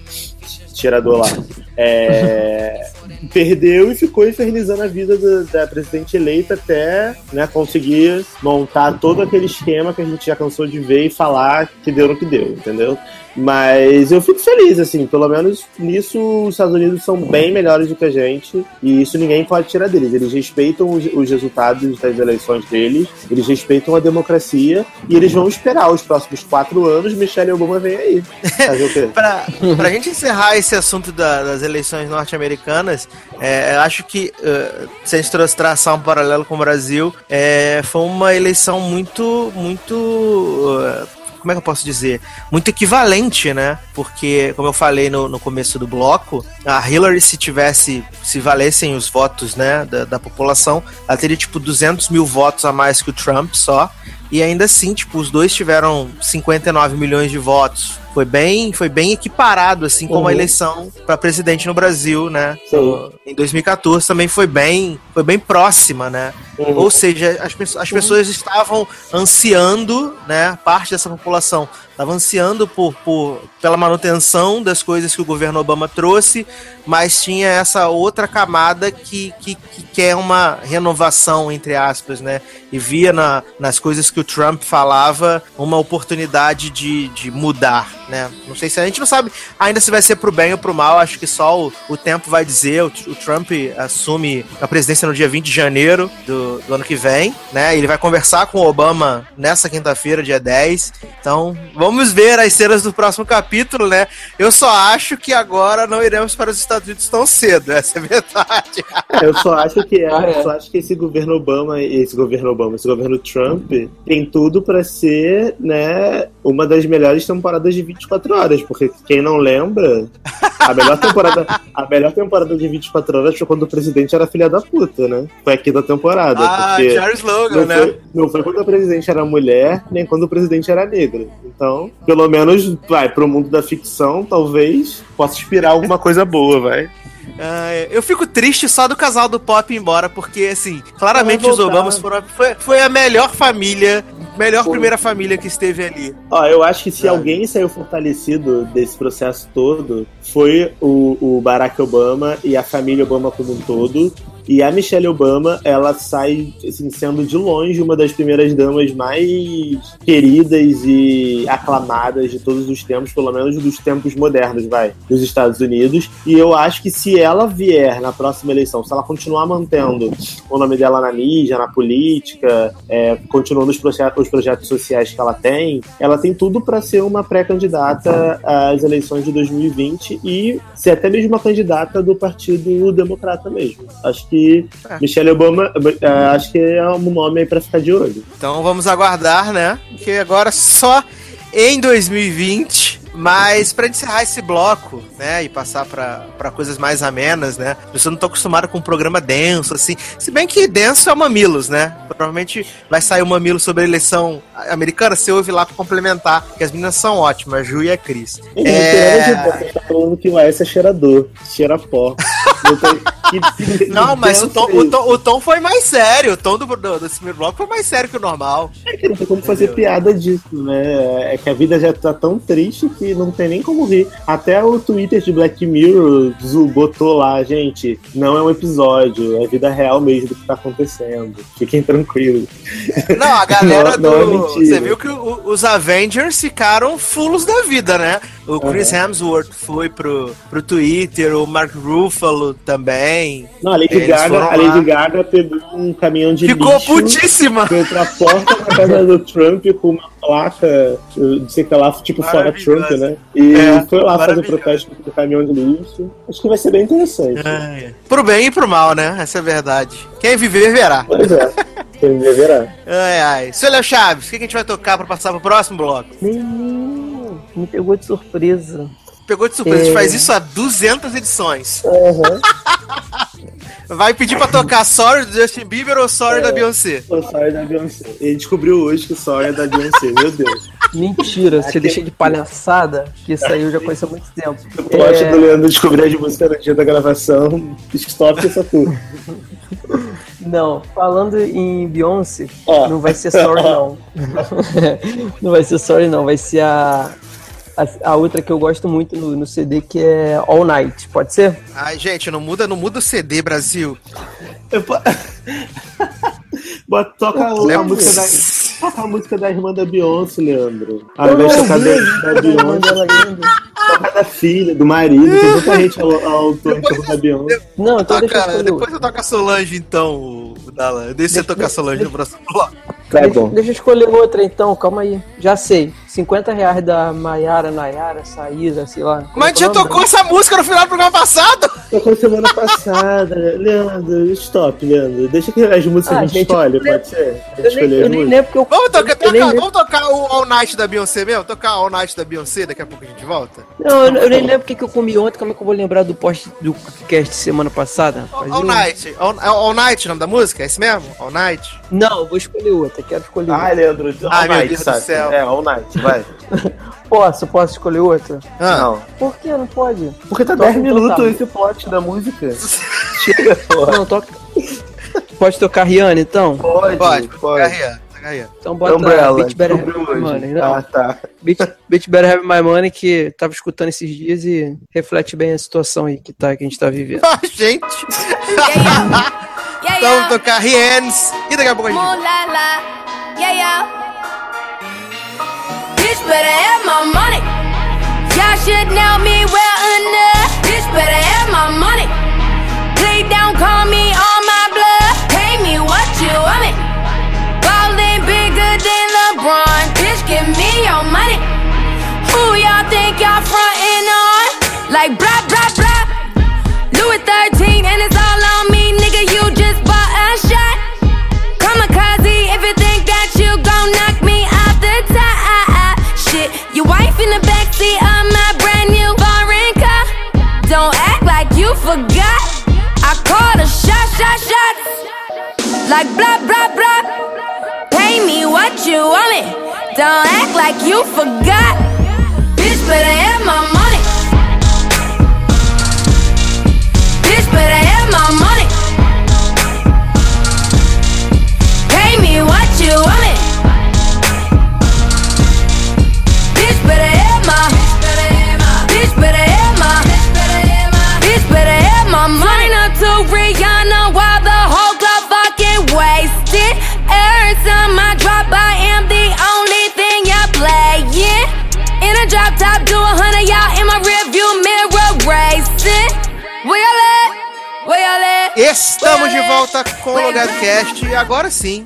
Speaker 3: tirador lá, é, perdeu e ficou infernizando a vida da, presidente eleita até né, conseguir montar todo aquele esquema que a gente já cansou de ver e falar que deu no que deu, entendeu? Mas eu fico feliz, assim, pelo menos nisso os Estados Unidos são bem melhores do que a gente e isso ninguém pode tirar deles. Eles respeitam os, os resultados das eleições deles, eles respeitam a democracia e eles vão esperar os próximos quatro anos. Michelle Obama vem aí. Fazer o quê?
Speaker 2: Pra, pra gente encerrar esse assunto da- das eleições norte-americanas, é, acho que, eh, se a gente tra- traçar um paralelo com o Brasil, é, foi uma eleição muito, muito. eh, como é que eu posso dizer? Muito equivalente, né? Porque, como eu falei no, no começo do bloco, a Hillary, se tivesse, se valessem os votos, né, da, da população, ela teria, tipo, 200 mil votos a mais que o Trump só. E ainda assim, tipo, os dois tiveram 59 milhões de votos. Foi bem, foi bem equiparado, assim como
Speaker 3: Uhum.
Speaker 2: a eleição para presidente no Brasil, né?
Speaker 3: Sim.
Speaker 2: No- em 2014 também foi bem, foi bem próxima, né?
Speaker 3: Uhum.
Speaker 2: Ou seja, as, as pessoas estavam ansiando, né? Parte dessa população estava ansiando por, por, pela manutenção das coisas que o governo Obama trouxe, mas tinha essa outra camada que, que, que quer uma renovação, entre aspas, né? E via na, nas coisas que o Trump falava uma oportunidade de, de mudar, né? Não sei se a gente não sabe ainda se vai ser pro bem ou pro mal, acho que só o, o tempo vai dizer. O, o Trump assume a presidência no dia 20 de janeiro do, do ano que vem, né? Ele vai conversar com o Obama nessa quinta-feira, dia 10. Então, vamos ver as cenas do próximo capítulo, né? Eu só acho que agora não iremos para os Estados Unidos tão cedo, essa é a verdade.
Speaker 3: É, eu só acho que é,
Speaker 4: Ah, é.
Speaker 3: eu só acho que esse governo Obama, esse governo Obama, esse governo Trump tem tudo pra ser, né, uma das melhores temporadas de 24 horas, porque quem não lembra, a melhor temporada, a melhor temporada de 24 horas foi quando o presidente era filha da puta, né? Foi aqui da temporada,
Speaker 2: Ah, Charles Logan,
Speaker 3: não
Speaker 2: né?
Speaker 3: foi, não foi quando o presidente era mulher, nem quando o presidente era negro. Então, pelo menos, vai, pro mundo da ficção, talvez possa inspirar alguma coisa boa, vai.
Speaker 2: Ah, eu fico triste só do casal do Pop ir embora, porque, assim, claramente os. Obamas foram. Foi, foi a melhor família, melhor primeira família que esteve ali.
Speaker 3: Ó, eu acho que se
Speaker 2: Sabe?
Speaker 3: alguém saiu fortalecido desse processo todo, foi o, o Barack Obama e a família Obama como um todo. E a Michelle Obama, ela sai assim, sendo de longe uma das primeiras damas mais queridas e aclamadas de todos os tempos, pelo menos dos tempos modernos, vai, dos Estados Unidos. E eu acho que se ela vier na próxima eleição, se ela continuar mantendo o nome dela na mídia, na política, é, continuando os, proje- os projetos sociais que ela tem, ela tem tudo para ser uma pré-candidata às eleições de 2020 e ser até mesmo uma candidata do Partido Democrata mesmo. Acho que
Speaker 2: É.
Speaker 3: Michelle Obama, é, acho que é um nome aí para ficar de olho.
Speaker 2: Então vamos aguardar, né? Porque agora só em 2020 Mas pra encerrar esse bloco, né, e passar pra, pra coisas mais amenas, né? Você não tá acostumado com um programa denso, assim. Se bem que denso é o Mamilos, né? Provavelmente vai sair o Mamilo sobre a eleição americana, você ouve lá pra complementar, que as meninas são ótimas, a Ju e a Cris.
Speaker 3: Ele
Speaker 2: É...
Speaker 3: tá falando que o Aécio é cheirador, cheira pó. Que-
Speaker 2: Não, mas o tom, o, tom, o tom foi mais sério. O tom do, do, desse primeiro bloco foi mais sério que o normal.
Speaker 3: É que não tem como fazer piada disso, né? É que a vida já tá tão triste que não tem nem como rir. Até o Twitter de Black Mirror botou lá, gente, não é um episódio, é vida real mesmo do que tá acontecendo. Fiquem tranquilos.
Speaker 2: Não, a galera
Speaker 3: Não, não é
Speaker 2: do. Você viu que os Avengers ficaram fulos da vida, né? O Chris Hemsworth foi pro, pro Twitter, o Mark Ruffalo também.
Speaker 3: Não, a Lady,
Speaker 2: Eles
Speaker 3: Gaga, a Lady. Gaga pegou um caminhão de
Speaker 2: Ficou
Speaker 3: lixo,
Speaker 2: putíssima!
Speaker 3: foi pra porta da casa do Trump com uma placa, não sei o que lá, tipo fora. Trump, né? E
Speaker 2: É,
Speaker 3: foi lá fazer protesto contra o caminhão de lixo. Acho que vai ser bem interessante.
Speaker 2: Pro bem e pro mal, né? Essa é a verdade. Quem viver, verá.
Speaker 3: Pois é, quem verá.
Speaker 2: Ai, ai. Seu Léo Chaves, o que a gente vai tocar pra passar pro próximo bloco?
Speaker 4: Menino, me pegou de surpresa.
Speaker 2: Pegou de surpresa, a
Speaker 4: É.
Speaker 2: gente faz isso há 200 edições.
Speaker 3: Aham.
Speaker 2: Vai pedir pra tocar Sorry do Justin Bieber ou Sorry da Beyoncé?
Speaker 3: O Sorry da Beyoncé. Ele descobriu hoje que o Sorry é da Beyoncé, meu Deus.
Speaker 4: Mentira, você deixa de palhaçada, que isso aí eu já conheço há muito tempo.
Speaker 3: O plot
Speaker 4: É,
Speaker 3: do Leandro descobrir as músicas no dia da gravação. Stop essa tudo.
Speaker 4: Não, falando em Beyoncé,
Speaker 3: Ó.
Speaker 4: não vai ser sorry não. não vai ser sorry não, vai ser a, a, a outra que eu gosto muito no, no CD, que é All Night, pode ser?
Speaker 2: Ai, gente, não muda, não muda o CD, Brasil.
Speaker 3: Eu Bota, toca a
Speaker 2: Lembra-
Speaker 3: música da, toca a música da irmã da Beyoncé, Leandro. Ao
Speaker 4: Eu
Speaker 3: invés de tocar da,
Speaker 4: a
Speaker 3: Beyoncé,
Speaker 4: ainda.
Speaker 3: toca da filha, do marido. Tem muita gente ao, ao tom da Beyoncé.
Speaker 4: Não, então deixa eu
Speaker 2: Toca, depois
Speaker 4: outra.
Speaker 2: você toca Solange, então, o Dalan. Deixa você tocar Solange no próximo bloco.
Speaker 3: Tá
Speaker 4: Deixa,
Speaker 3: bom.
Speaker 4: deixa eu escolher outra então, calma aí. Já sei. 50 reais da Maiara, Nayara, Saíra, sei lá. É
Speaker 2: Mas
Speaker 4: que é
Speaker 2: já tocou essa música no final do programa passado?
Speaker 3: Tocou semana passada. Leandro, stop, Leandro. Deixa que as músicas
Speaker 4: Ah,
Speaker 3: a gente escolhe, pode ser?
Speaker 4: Eu nem, eu nem lembro porque eu.
Speaker 2: Vamos tocar,
Speaker 4: lembro-
Speaker 2: vamos tocar o All Night da Beyoncé mesmo? Tocar All Night da Beyoncé, daqui a pouco a gente volta?
Speaker 4: Não, eu, eu nem lembro o que, que eu comi ontem, como é que eu vou lembrar do post do cast semana passada?
Speaker 2: All
Speaker 4: Eu-
Speaker 2: Night. All, All Night, o nome da música? É esse mesmo? All Night?
Speaker 4: Não, eu vou escolher outra, quero escolher
Speaker 3: Ai,
Speaker 4: outra.
Speaker 3: Leandro, All
Speaker 2: Ai, meu
Speaker 3: Night, sabe?
Speaker 2: céu.
Speaker 3: É, All Night, vai.
Speaker 4: Posso, posso escolher outra?
Speaker 2: Ah,
Speaker 3: Não.
Speaker 4: Por que não pode?
Speaker 3: Porque tá
Speaker 4: Toca
Speaker 3: 10
Speaker 4: então,
Speaker 3: minutos
Speaker 4: tá.
Speaker 3: esse plot da música. Chega, pô.
Speaker 4: Não, toca. Pode tocar Rihanna então?
Speaker 3: Pode,
Speaker 2: pode,
Speaker 3: pode.
Speaker 2: garria.
Speaker 4: Então bota
Speaker 3: Umbrella,
Speaker 4: Bitch Better Have My. Money. Não,
Speaker 3: Ah, tá.
Speaker 4: Bitch, Bitch Better Have My Money que tava escutando esses dias e reflete bem a situação aí que, tá, que a gente tá vivendo.
Speaker 2: Ah, gente.
Speaker 6: Yeah,
Speaker 2: Então
Speaker 6: yeah.
Speaker 2: vamos tocar Rihannes e daqui a pouco a gente
Speaker 6: Like blah blah blah. Louis 13 and it's all on me, nigga. You just bought a shot. Kamikaze if you think that you gon' knock me off the top. Shit, your wife in the backseat of my brand new foreign car. Don't act like you forgot. I called a shot, shot, shot. Like blah, blah, blah. Pay me what you want me. Don't act like you forgot. Bitch, better have my money. Better have my money. Pay me what you want me.
Speaker 2: Estamos de volta com o Logado Cast e agora sim.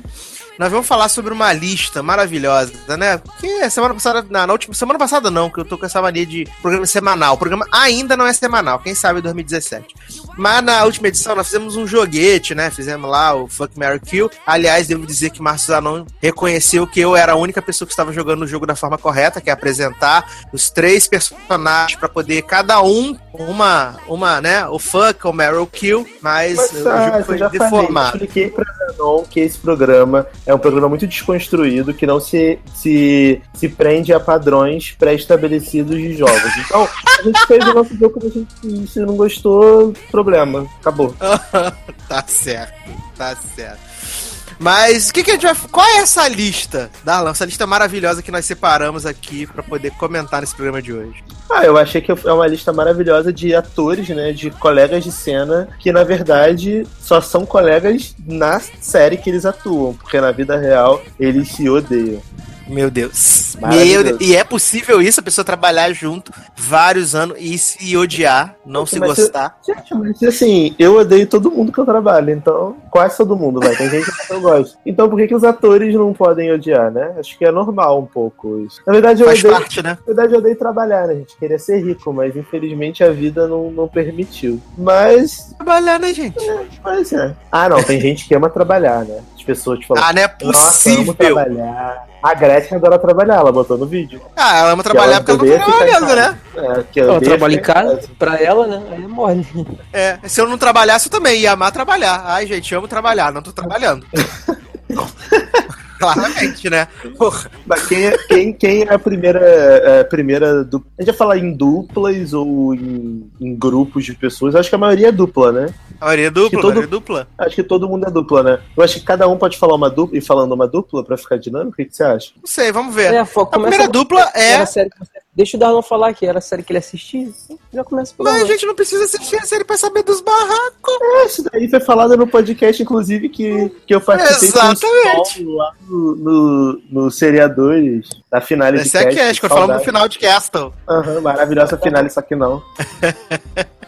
Speaker 2: nós vamos falar sobre uma lista maravilhosa, né? Porque semana passada, na, na última semana passada não, que eu tô com essa mania de programa semanal. O programa ainda não é semanal, quem sabe 2017. Mas na última edição nós fizemos um joguete, né? Fizemos lá o Fuck Mary Kill. Aliás, devo dizer que Márcio Zanon reconheceu que eu era a única pessoa que estava jogando o jogo da forma correta, que é apresentar os três personagens para poder cada um uma uma, né, o Fuck ou Meryl Kill, mas,
Speaker 3: Mas,
Speaker 2: o
Speaker 3: ah,
Speaker 2: jogo
Speaker 3: eu
Speaker 2: foi
Speaker 3: já
Speaker 2: deformado.
Speaker 3: falei, expliquei pra Zanon que esse programa é um programa muito desconstruído, que não se, se, se prende a padrões pré-estabelecidos de jogos. Então, a gente fez o nosso jogo como a gente se não gostou, problema, acabou.
Speaker 2: tá certo, tá certo. Mas o que, que a gente vai. Qual é essa lista, Darlan? Essa lista maravilhosa que nós separamos aqui pra poder comentar nesse programa de hoje.
Speaker 3: Ah, eu achei que é uma lista maravilhosa de atores, né? De colegas de cena que, na verdade, só são colegas na série que eles atuam, porque na vida real eles se odeiam.
Speaker 2: Meu Deus. Meu Deus. E é possível isso, a pessoa trabalhar junto vários anos e se odiar, não se gostar.
Speaker 3: Gente, mas assim, eu odeio todo mundo que eu trabalho, então. Quase todo mundo, vai. Tem gente que eu gosto. Então por que, que os atores não podem odiar, né? Acho que é normal um pouco isso. Na verdade, eu
Speaker 2: Faz
Speaker 3: odeio.
Speaker 2: parte, né?
Speaker 3: Na verdade, eu odeio trabalhar, né? A gente queria ser rico, mas infelizmente a vida não, não permitiu. Mas.
Speaker 2: Trabalhar, né, gente?
Speaker 3: Mas é. Ah, não, tem gente que ama trabalhar, né? As pessoas te falam.
Speaker 2: Ah, não é
Speaker 3: Nossa,
Speaker 2: possível.
Speaker 3: trabalhar. A Gretchen adora trabalhar, ela botou no vídeo.
Speaker 2: Ah, ela ama trabalhar
Speaker 3: Que ela
Speaker 2: porque ela tá
Speaker 3: ficar em
Speaker 2: trabalhando,
Speaker 3: casa.
Speaker 2: né?
Speaker 3: É, que
Speaker 4: Ela trabalha em
Speaker 3: ficar
Speaker 4: casa, pra ela, né? Aí é mole.
Speaker 2: É, se eu não trabalhasse, eu também ia amar trabalhar. Ai, gente, eu amo trabalhar, não tô trabalhando. Claramente, né? Porra.
Speaker 3: Mas quem é, quem, quem é a primeira, é, a primeira du... A gente vai falar em duplas ou em, em grupos de pessoas? Acho que a maioria é dupla, né?
Speaker 2: A maioria é dupla,
Speaker 3: Que
Speaker 2: a
Speaker 3: todo-
Speaker 2: maioria é dupla.
Speaker 3: Acho que todo mundo é dupla, né? Eu acho que cada um pode falar uma dupla e falando uma dupla pra ficar dinâmico. O que, que você acha?
Speaker 2: Não sei, vamos ver.
Speaker 4: É, fo-
Speaker 2: a primeira dupla é.
Speaker 4: Era a série que você... Deixa o Darlan falar que era a série que ele assistia. Já começa por
Speaker 2: Mas a gente não precisa assistir a série pra saber dos barracos.
Speaker 3: É, isso daí foi falado no podcast, inclusive, que, que eu participei com o
Speaker 2: Exatamente.
Speaker 3: Sol lá no, no, no Seriadores, da finale
Speaker 2: Esse é
Speaker 3: de
Speaker 2: cast, quando falamos no final de Castle.
Speaker 3: Aham, maravilhosa finale, só que não.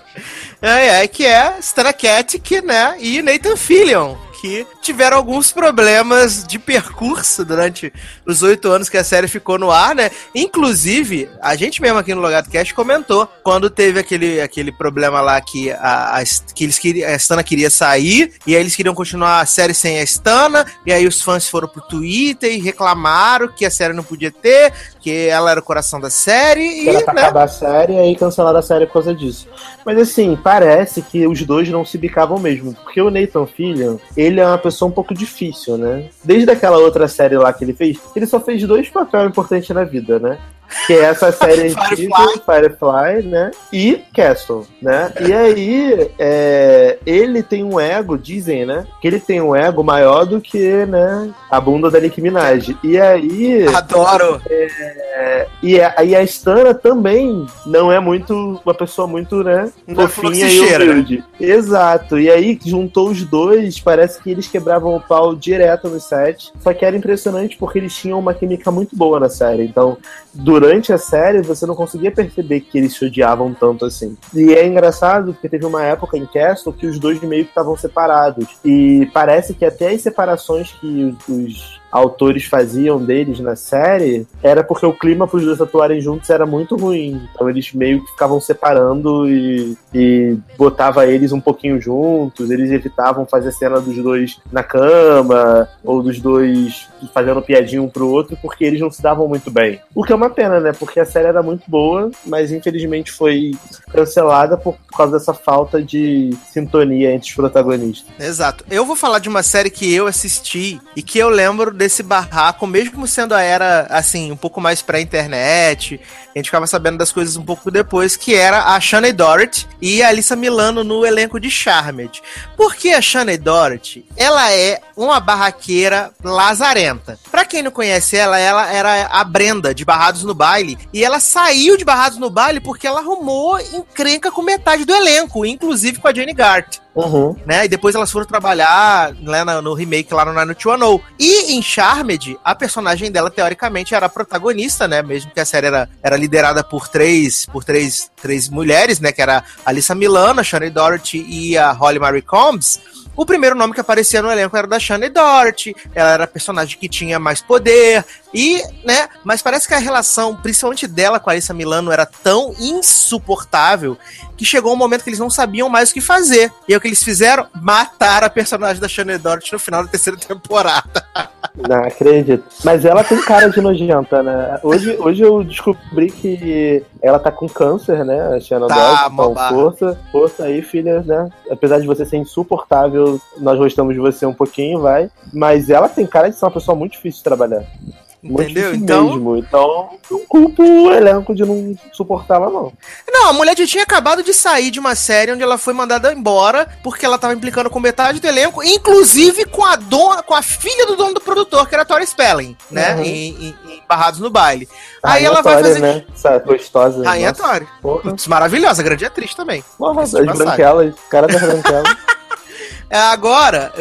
Speaker 2: É, é, que é Stana Katic, né? E Nathan Fillion, que tiveram alguns problemas de percurso durante os oito anos que a série ficou no ar, né? Inclusive, a gente mesmo aqui no Logado Cast comentou quando teve aquele, aquele problema lá que a, a, que eles queriam, a Stana queria sair, e aí eles queriam continuar a série sem a Stana, e aí os fãs foram pro Twitter e reclamaram que a série não podia ter, que ela era o coração da série, e,
Speaker 3: Era pra
Speaker 2: né?
Speaker 3: acabar a série e aí cancelaram a série por causa disso. Mas assim, parece que os dois não se bicavam mesmo. Porque o Nathan Fillion, ele é uma pessoa um pouco difícil, né? Desde aquela outra série lá que ele fez, ele só fez dois papéis importantes na vida, né? Que é essa série antiga, Firefly, né? E Castle, né? E aí, é, ele tem um ego, dizem, né? Que ele tem um ego maior do que, né? A bunda da Nicki Minaj. E aí...
Speaker 2: Adoro.
Speaker 3: É, e, a, e a Stana também não é muito uma pessoa muito, né,
Speaker 2: Não é
Speaker 3: fofinha e
Speaker 2: né?
Speaker 3: humilde. Exato. E aí juntou os dois, parece que eles quebravam o pau direto no set. Só que era impressionante porque eles tinham uma química muito boa na série. Então, durante a série, você não conseguia perceber que eles se odiavam tanto assim. E é engraçado porque teve uma época em Castle que os dois meio que estavam separados. E parece que até as separações que os autores faziam deles na série era porque o clima para os dois atuarem juntos era muito ruim. Então eles meio que ficavam separando e, e botava eles um pouquinho juntos. Eles evitavam fazer cena dos dois na cama ou dos dois fazendo piadinha um pro outro porque eles não se davam muito bem. O que é uma pena, né? Porque a série era muito boa, mas infelizmente foi cancelada por causa dessa falta de sintonia entre os protagonistas.
Speaker 2: Exato. Eu vou falar de uma série que eu assisti e que eu lembro desse barraco, mesmo sendo a era, assim, um pouco mais pré-internet, a gente ficava sabendo das coisas um pouco depois, que era a Shanae Dorothy e a Alissa Milano no elenco de Charmed. Porque a Shanae Dorothy, ela é uma barraqueira lazarenta. Pra quem não conhece ela, ela era a Brenda de Barrados no Baile, e ela saiu de Barrados no Baile porque ela arrumou encrenca com metade do elenco, inclusive com a Jane Gart
Speaker 3: Uhum.
Speaker 2: né? E depois elas foram trabalhar né, no, remake lá no 90210. E em Charmed, a personagem dela, teoricamente, era a protagonista, né? Mesmo que a série era, era liderada por três por três, três mulheres, né? Que era a Alissa Milano, a Shanae Dorothy e a Holly Marie Combs. O primeiro nome que aparecia no elenco era da Shane Doherty, ela era a personagem que tinha mais poder, e, né, mas parece que a relação, principalmente dela com a Alissa Milano, era tão insuportável que chegou um momento que eles não sabiam mais o que fazer. E o que eles fizeram? Matar a personagem da Shane Doherty no final da terceira temporada.
Speaker 3: Não, acredito. Mas ela tem cara de nojenta, né? Hoje, hoje eu descobri que ela tá com câncer, né? A Shannon
Speaker 2: Tá,
Speaker 3: Doherty, então força, força aí, filha, né? Apesar de você ser insuportável, nós gostamos de você um pouquinho, vai. Mas ela tem cara de ser uma pessoa muito difícil de trabalhar.
Speaker 2: Entendeu? Então,
Speaker 3: mesmo. Então, não culpo o elenco de não suportá-la, não.
Speaker 2: Não, a mulher já tinha acabado de sair de uma série onde ela foi mandada embora porque ela tava implicando com metade do elenco, inclusive com a dona, com a filha do dono do produtor, que era a Tori Spelling, né?
Speaker 3: Uhum.
Speaker 2: Em, em- em Barrados no Baile.
Speaker 3: A
Speaker 2: Aí ela vai
Speaker 3: Tória,
Speaker 2: fazer.
Speaker 3: né? Essa gostosa.
Speaker 2: Rainha
Speaker 3: nossa,
Speaker 2: Tori. Maravilhosa, grande atriz também. de passagem.
Speaker 3: branquelas. Cara das branquelas.
Speaker 2: É, agora,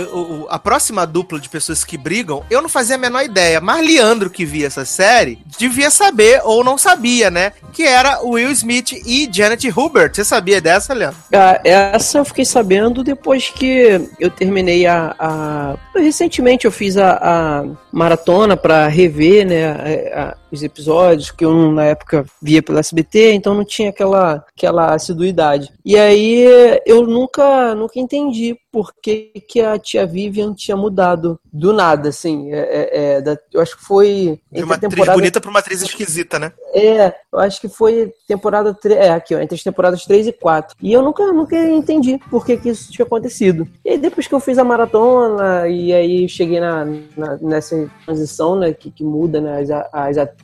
Speaker 2: a próxima dupla de pessoas que brigam, eu não fazia a menor ideia. Mas Leandro, que via essa série, devia saber ou não sabia, né? Que era Will Smith e Janet Hubert. Você sabia dessa, Leandro?
Speaker 4: Ah, essa eu fiquei sabendo depois que eu terminei a. a- Recentemente eu fiz a, a maratona pra rever né, a- os episódios que eu na época via pelo SBT, então não tinha aquela, aquela assiduidade. E aí eu nunca, nunca entendi por que, que a tia Vivian tinha mudado do nada, assim. É, é- é, da- eu acho que foi.
Speaker 2: De uma atriz bonita pra uma atriz esquisita, né?
Speaker 4: é, eu acho que foi temporada 3, é, aqui, ó, entre as temporadas 3 e 4. E eu nunca, nunca entendi por que, que isso tinha acontecido. E aí depois que eu fiz a maratona, e aí cheguei na, na- nessa transição, né, que, que muda né, as, as atrizes,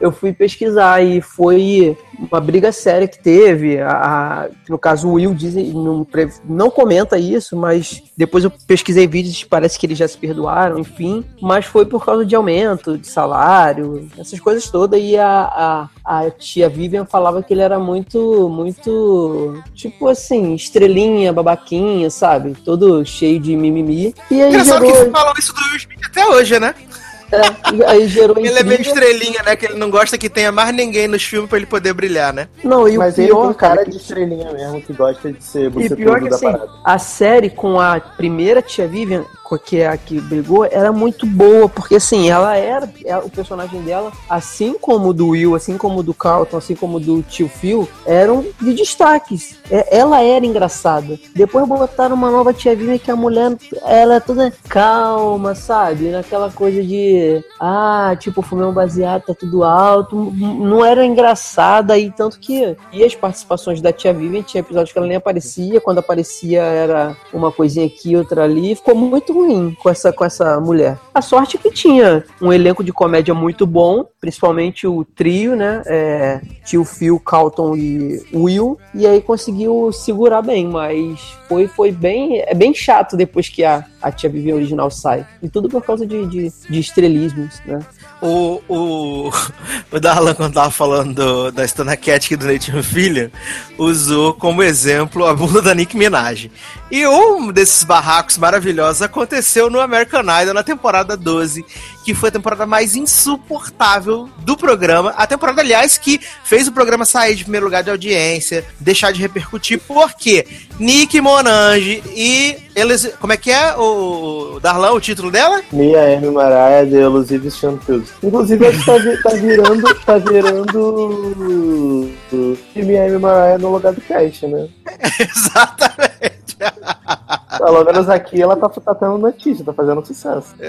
Speaker 4: eu fui pesquisar e foi uma briga séria que teve. A, a- no caso, o Will diz, não, não comenta isso, mas depois eu pesquisei vídeos, parece que eles já se perdoaram, enfim. Mas foi por causa de aumento de salário, essas coisas todas. E a, a, a tia Vivian falava que ele era muito, muito, tipo assim, estrelinha, babaquinha, sabe? Todo cheio de mimimi. E aí
Speaker 2: Engraçado
Speaker 4: gerou,
Speaker 2: que falam isso do Will Smith até hoje, né?
Speaker 4: É, aí gerou
Speaker 2: Ele é meio
Speaker 4: intriga.
Speaker 2: estrelinha, né? Que ele não gosta que tenha mais ninguém nos filmes pra ele poder brilhar, né?
Speaker 4: Não, e
Speaker 3: Mas
Speaker 4: o
Speaker 3: ele
Speaker 4: pior,
Speaker 3: tem cara de estrelinha mesmo, que gosta de ser
Speaker 4: E pior que
Speaker 3: da
Speaker 4: assim,
Speaker 3: parada.
Speaker 4: a série com a primeira tia Vivian, que é a que brigou, era muito boa, porque assim, ela era, é- o personagem dela, assim como o do Will, assim como o do Carlton, assim como o do tio Phil, eram de destaques. É- ela era engraçada. Depois botaram uma nova tia Vivian que a mulher, ela é toda calma, sabe? Naquela coisa de, ah, tipo, fumei um baseado, tá tudo alto. Não era engraçada e tanto que e as participações da tia Vivian, tinha episódios que ela nem aparecia, quando aparecia era uma coisinha aqui, outra ali, ficou muito ruim com essa, com essa mulher. A sorte é que tinha um elenco de comédia muito bom, principalmente o trio, né? É, tio Phil, Calton e Will, e aí conseguiu segurar bem, mas foi, foi bem, é bem chato depois que a, a tia Vivian original sai. E tudo por causa de, de, de estrelismos, né?
Speaker 2: O, o, o Darlan, quando tava falando do- da Stana Cat do Leitinho Filha, usou como exemplo a bunda da Nick Minaj. E um desses barracos maravilhosos aconteceu no American Idol na temporada 12, que foi a temporada mais insuportável do programa. A temporada, aliás, que fez o programa sair de primeiro lugar de audiência, deixar de repercutir, porque Nick Monange e eles. Como é que é, o Darlan, o título dela?
Speaker 3: Mia M. Mariah de Elusive Chanteuse. Inclusive, acho que tá, vi- tá virando. Tá virando. Mia M. Mariah no lugar do Cash, né?
Speaker 2: Exatamente.
Speaker 3: Pelo menos aqui ela tá, tá tendo notícia, tá fazendo sucesso.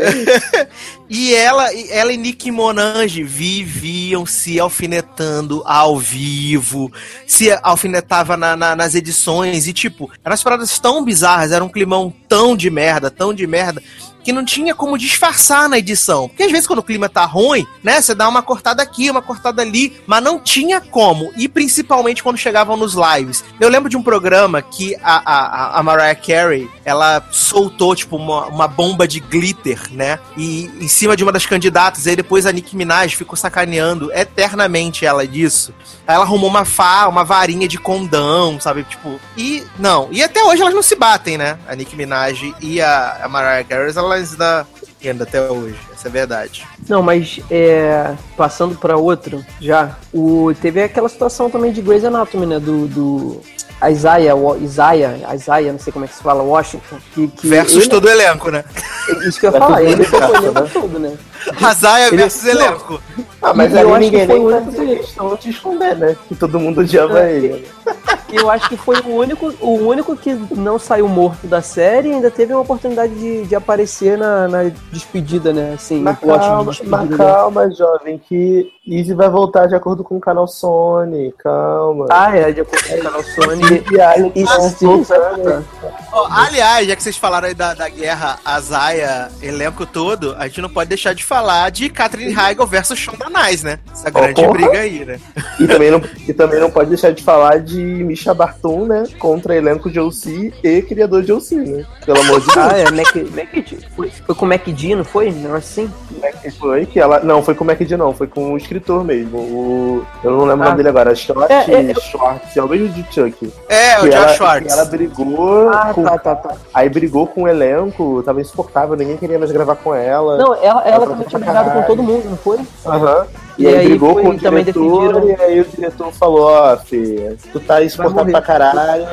Speaker 2: E ela, ela e Nick Monange viviam se alfinetando ao vivo, se alfinetava na- na- nas edições, e tipo, eram as paradas tão bizarras, era um climão tão de merda, tão de merda, que não tinha como disfarçar na edição. Porque às vezes quando o clima tá ruim, né, você dá uma cortada aqui, uma cortada ali, mas não tinha como. E principalmente quando chegavam nos lives. Eu lembro de um programa que a, a, a Mariah Carey, ela soltou, tipo, uma, uma bomba de glitter, né, e em cima de uma das candidatas, aí depois a Nicki Minaj ficou sacaneando eternamente ela disso. Aí ela arrumou uma fa, uma varinha de condão, sabe, tipo, e não, e até hoje elas não se batem, né, a Nicki Minaj e a, a Mariah Carey, elas ainda ainda até hoje. Essa é a verdade.
Speaker 4: Não, mas é, passando pra outro, já, o, teve aquela situação também de Grey's Anatomy, né? Do, do Isaiah, Isaiah, Isaiah, não sei como é que se fala, Washington. Que, que
Speaker 2: Versus
Speaker 4: ele-
Speaker 2: todo o elenco, né?
Speaker 4: Isso que eu ia falar, ele foi o elenco todo, né?
Speaker 2: Razaia
Speaker 4: Ele-
Speaker 2: versus elenco.
Speaker 3: Ah, mas
Speaker 4: E eu acho que
Speaker 3: ninguém
Speaker 4: foi
Speaker 3: nem
Speaker 4: o único
Speaker 3: de esconder, né? Que todo mundo odiava
Speaker 4: É,
Speaker 3: ele.
Speaker 4: E eu acho que foi o único, o único que não saiu morto da série e ainda teve uma oportunidade de, de aparecer na, na despedida, né? Assim,
Speaker 3: Mas
Speaker 4: de
Speaker 3: calma,
Speaker 4: despedida,
Speaker 3: mas calma, jovem, que Easy vai voltar de acordo com o canal Sony. Calma.
Speaker 4: Ah, é, de acordo com o canal Sony.
Speaker 3: e aí,
Speaker 4: E
Speaker 3: estão
Speaker 4: sim,
Speaker 3: voltando.
Speaker 2: Ó, aliás, já que vocês falaram aí da, da guerra Azaia, elenco todo, a gente não pode deixar de falar de Catherine Heigl versus Shonda Nice, né? Essa grande
Speaker 3: porra.
Speaker 2: briga aí, né?
Speaker 3: E também, não, e também não pode deixar de falar de Misha Barton, né? Contra elenco de OC e criador de OC, né? Pelo amor de Deus.
Speaker 4: Ah, é, Mac, Mac, foi, foi com o MacD, não foi? Não é assim?
Speaker 3: É que foi que ela. Não, foi com o MacD, não, foi com o escritor mesmo. O... Eu não lembro o
Speaker 4: Ah.
Speaker 3: nome dele agora. Short
Speaker 4: É, é, eu-
Speaker 3: Schwartz, é o mesmo de Chuck.
Speaker 2: É, o Josh
Speaker 3: ela,
Speaker 2: Schwartz.
Speaker 3: ela brigou.
Speaker 4: Ah,
Speaker 3: com-
Speaker 4: tá, tá, tá.
Speaker 3: Aí brigou com o elenco, tava insuportável, ninguém queria mais gravar com ela.
Speaker 4: Não, ela, ela
Speaker 3: Ela
Speaker 4: também tinha brigado com todo mundo, não foi?
Speaker 3: Aham. E,
Speaker 4: E
Speaker 3: aí,
Speaker 4: aí
Speaker 3: brigou
Speaker 4: foi-
Speaker 3: com o
Speaker 4: também
Speaker 3: diretor,
Speaker 4: defendiram-
Speaker 3: e aí o diretor falou, ó, filha, tu tá insuportável pra caralho,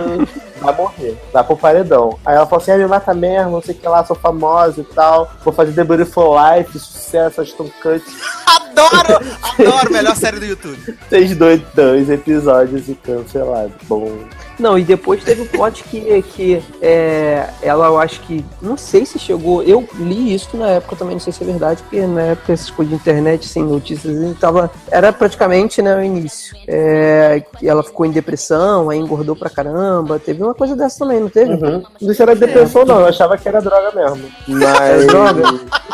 Speaker 3: vai morrer, vai pro paredão. Aí ela falou assim, ah, me mata mesmo, não sei o que lá, sou famosa e tal, vou fazer The Beautiful Life, sucesso, Ashton Kutcher.
Speaker 2: Adoro! Adoro! Melhor série do YouTube.
Speaker 3: Fez dois, dois episódios e cancelado. Bom,
Speaker 4: Não, e depois teve o plot que, que é, ela, eu acho que. Não sei se chegou. Eu li isso na época também, não sei se é verdade, porque na época essas coisas de internet, sem notícias, tava. Era praticamente né, o início. É, ela ficou em depressão, aí engordou pra caramba. Teve uma coisa dessa também, não teve?
Speaker 3: uhum. não sei se era depressão não, eu achava que era droga mesmo. Mas...
Speaker 4: droga?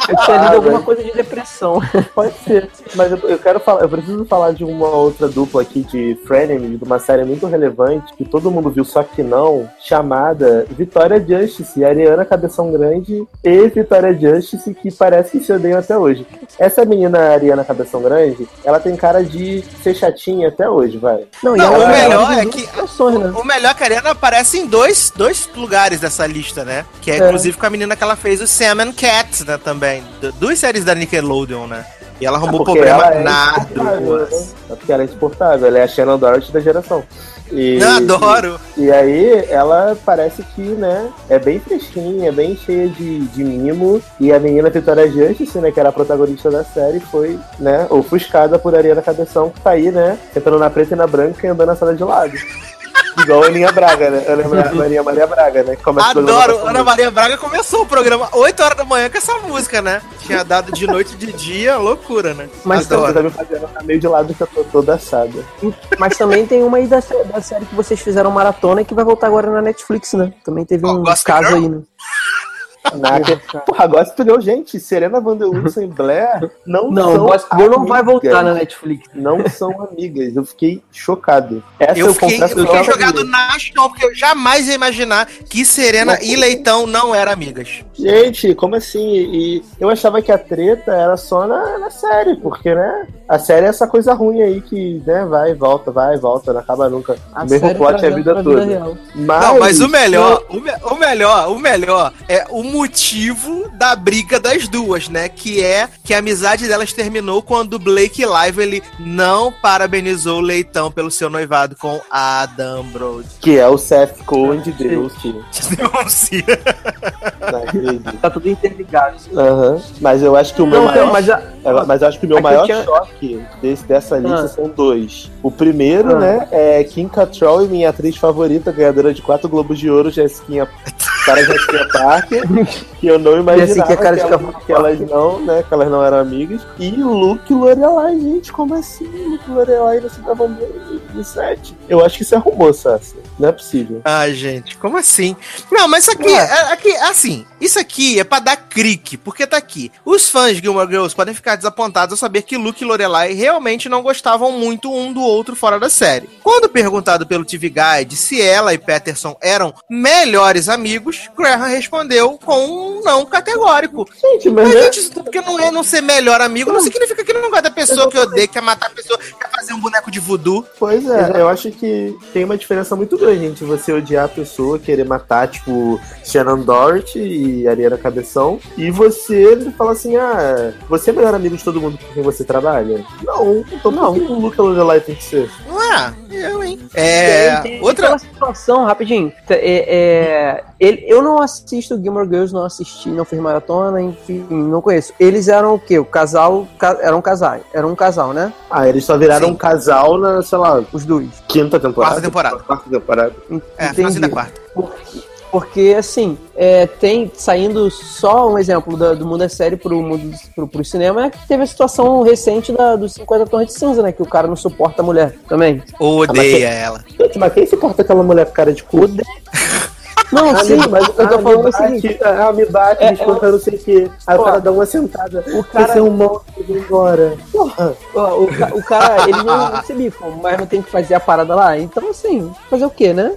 Speaker 4: Eu tinha lido
Speaker 3: Ah,
Speaker 4: alguma
Speaker 3: velho.
Speaker 4: coisa de depressão.
Speaker 3: Pode ser. Mas eu, eu quero falar, eu preciso falar de uma outra dupla aqui de Frenemy, de uma série muito relevante, que todo mundo viu, só que não, chamada Vitória Justice, Ariana Cabeção Grande e Vitória Justice, que parece que se odeiam até hoje. Essa menina Ariana Cabeção Grande, ela tem cara de ser chatinha até hoje, vai.
Speaker 4: Não, e
Speaker 2: Não,
Speaker 4: ela
Speaker 2: o melhor
Speaker 4: ela
Speaker 2: é
Speaker 4: tem
Speaker 2: que-
Speaker 4: situações, né?
Speaker 2: O melhor é que a Ariana aparece em dois, dois lugares dessa lista, né? Que é,
Speaker 4: É.
Speaker 2: inclusive com a menina que ela fez o Sam and Cat, né? Também. Du- Duas séries da Nickelodeon, né? E ela arrumou
Speaker 3: É
Speaker 2: problema
Speaker 3: ela é
Speaker 2: na duas.
Speaker 3: né? É porque ela é insuportável, ela é a Shannon Dorothy da geração. E,
Speaker 2: Não, adoro!
Speaker 3: E aí, ela parece que, né, é bem fresquinha, bem cheia de, de mimo. E a menina Vitória Justice, né, que era a protagonista da série, foi, né, ofuscada por Ariana Cabeção, que tá aí, né, sentando na preta e na branca e andando na sala de lado. Igual a Aninha Braga, né? Eu lembro da Maria Maria Braga, né? Que começa
Speaker 2: Adoro! Ana
Speaker 3: música.
Speaker 2: Maria Braga começou o programa 8 horas da manhã com essa música, né? Tinha dado de noite e de dia, loucura, né?
Speaker 4: Mas
Speaker 3: Você
Speaker 2: Adoro.
Speaker 3: tá me fazendo ficar meio de lado que eu tô toda assada.
Speaker 4: Mas também tem uma aí da, da série que vocês fizeram maratona e que vai voltar agora na Netflix, né? Também teve
Speaker 2: Oh,
Speaker 4: um caso aí, né?
Speaker 3: Caraca. Porra, agora você deu, gente. Serena Van Der Woodsen e Blair não,
Speaker 4: Não,
Speaker 3: são
Speaker 4: o Gossip Girl não vai voltar na Netflix.
Speaker 3: Não são amigas. Eu fiquei chocado. Essa
Speaker 2: Eu
Speaker 3: eu
Speaker 2: fiquei,
Speaker 3: confesso
Speaker 2: eu
Speaker 3: que eu
Speaker 2: fiquei jogado na chão, porque eu jamais ia imaginar que Serena e Leitão não eram amigas.
Speaker 3: Gente, como assim? E eu achava que a treta era só na, na série, porque, né? A série é essa coisa ruim aí que, né, vai e volta, vai e volta, não acaba nunca.
Speaker 4: A
Speaker 3: o mesmo
Speaker 4: série
Speaker 3: plot é a
Speaker 4: trazendo
Speaker 3: vida toda.
Speaker 4: real.
Speaker 3: Mas,
Speaker 2: Não, mas o melhor, o, me- o melhor, o melhor é o motivo da briga das duas, né? Que é que a amizade delas terminou quando o Blake Lively não parabenizou o Leitão pelo seu noivado com Adam Brody.
Speaker 3: Que é o Seth Cohen de Deus,
Speaker 2: Denuncia.
Speaker 3: não acredito.
Speaker 4: Tá tudo interligado.
Speaker 3: Aham. Mas eu acho que o meu
Speaker 4: Não,
Speaker 3: maior
Speaker 4: não, mas a,
Speaker 3: É, Mas eu acho que o meu
Speaker 4: Aqui eu
Speaker 3: maior
Speaker 4: tinha-
Speaker 3: choque desse, dessa lista
Speaker 4: Ah.
Speaker 3: são dois. O primeiro,
Speaker 4: Ah.
Speaker 3: né, é Kim Cattrall e minha atriz favorita, ganhadora de quatro Globos de Ouro, Jessiquinha, cara Jessiquinha Parker, que eu não imaginava
Speaker 4: cara
Speaker 3: que,
Speaker 4: de
Speaker 3: elas,
Speaker 4: cavalo
Speaker 3: que elas não, né, que elas não eram amigas. E Luke Lorelai, gente, como assim? Luke Lorelai não se davam bem no set? Eu acho que isso é rumor, Sassi. Não é possível.
Speaker 2: Ah, gente, como assim? Não, mas isso aqui,
Speaker 4: Ué.
Speaker 2: é, aqui, assim, isso aqui é pra dar crique, porque tá aqui. Os fãs de Gilmore Girls podem ficar desapontados ao saber que Luke e Lorelai realmente não gostavam muito um do outro fora da série. Quando perguntado pelo TV Guide se ela e Peterson eram melhores amigos, Graham respondeu com um não categórico.
Speaker 3: Gente, mas,
Speaker 2: Mas,
Speaker 3: né,
Speaker 2: gente, isso porque não é não ser melhor amigo, não significa que não gosta da pessoa, que odeia, quer matar a pessoa, quer fazer um boneco de voodoo.
Speaker 3: Pois é, eu acho que tem uma diferença muito dois, gente. Você odiar a pessoa, querer matar, tipo, Shannon Doherty e Ariana Cabeção. E você falar assim, ah, você é melhor amigo de todo mundo com quem você trabalha? Não, então não. O Luca Lorelai tem que ser.
Speaker 2: Não é? Eu, hein? É.
Speaker 4: Tem- tem
Speaker 2: outra.
Speaker 4: situação, rapidinho. É, é, ele, eu não assisto Gilmore Girls, não assisti, não fiz maratona, enfim, não conheço. Eles eram o quê? O casal. ca- eram um casal. Eram um casal, né?
Speaker 3: Ah, eles só viraram
Speaker 2: Sim.
Speaker 3: um casal na, sei lá,
Speaker 4: Os dois.
Speaker 3: quinta temporada.
Speaker 2: Quarta temporada.
Speaker 3: Quarta temporada.
Speaker 2: É,
Speaker 4: Entendi.
Speaker 2: da quarta.
Speaker 4: Porque, porque, assim, é, tem saindo só um exemplo da- do mundo da série pro mundo pro, pro cinema é que teve a situação recente da, dos 50 tons de cinza, né? Que o cara não suporta a mulher também.
Speaker 2: Odeia ela.
Speaker 3: Gente, mas quem se importa aquela mulher com cara de cu?
Speaker 4: Não,
Speaker 3: Ah,
Speaker 4: sim, mas o que eu tô falando é o seguinte.
Speaker 3: ah, me bate,
Speaker 4: É,
Speaker 3: me escuta, não sei o quê. Aí o cara dá uma sentada.
Speaker 4: o cara-
Speaker 3: é um monstro, vai embora. Porra.
Speaker 4: Ó, o, ca- o cara, ele não, se bifam, mas não tem que fazer a parada lá. Então, assim, fazer o quê, né?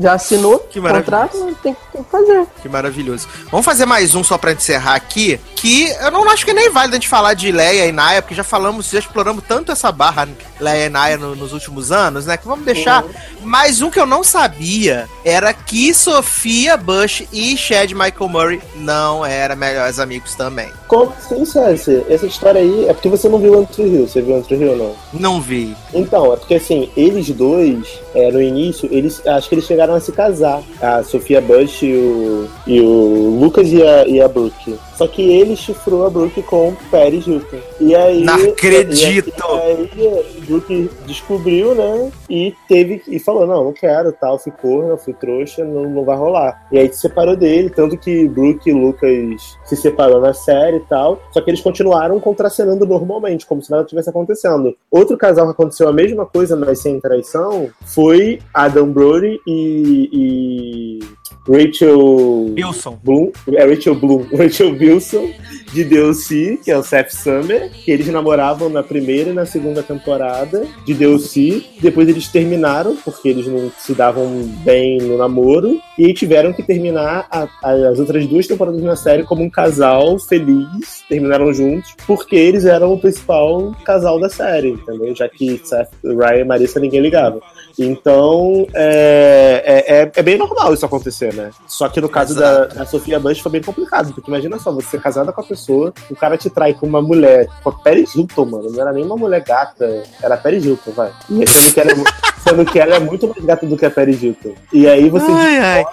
Speaker 4: Já assinou
Speaker 2: Que
Speaker 4: o contrato, tem, que- tem que fazer.
Speaker 2: Que maravilhoso. Vamos fazer mais um só pra encerrar aqui, que eu não acho que é nem válido a gente falar de Leia e Naya, porque já falamos, já exploramos tanto essa barra Leia e Naya no- nos últimos anos, né? Que vamos deixar. Mais um que eu não sabia era que Sofia Bush e Chad Michael Murray não eram melhores amigos também.
Speaker 3: Como assim, César? Essa história aí é porque você não viu Antro Hill. Você viu Antro Hill, não?
Speaker 2: Não vi.
Speaker 3: Então, é porque assim, eles dois, é, no início, eles acho que eles chegaram a se casar. A Sofia Bush e o, e o Lucas e a, e a Brooke. Só que ele chifrou a Brooke com o Paris Hilton. E aí.
Speaker 2: Não acredito!
Speaker 3: E, aí o Brooke descobriu, né? E teve. E falou: não, não quero, tal, fui corno, fui trouxa, não, não vai rolar. E aí se separou dele, tanto que Brooke e Lucas se separou na série e tal. Só que eles continuaram contracenando normalmente, como se nada tivesse acontecendo. Outro casal que aconteceu a mesma coisa, mas sem traição, foi Adam Brody e. e Rachel.
Speaker 2: Wilson.
Speaker 3: Bloom, é Rachel Bloom, Rachel Wilson, de DLC, que é o Seth Summer, que eles namoravam na primeira e na segunda temporada de DLC. Depois eles terminaram, porque eles não se davam bem no namoro, e tiveram que terminar a- a- as outras duas temporadas na série como um casal feliz, terminaram juntos, porque eles eram o principal casal da série, entendeu? Já que Seth, Ryan e Marissa ninguém ligava. Então, é, é, é- é bem normal isso acontecer, né? Só que no caso da, da Sofia Bush foi bem complicado, porque imagina só, você é casada com a pessoa, o cara te trai com uma mulher, com a Paris Hilton, mano, não era nem uma mulher gata, era a Paris Hilton, vai. E sendo que ela é, sendo que ela é muito mais gata do que a Paris Hilton. E aí você
Speaker 2: Ai, ai.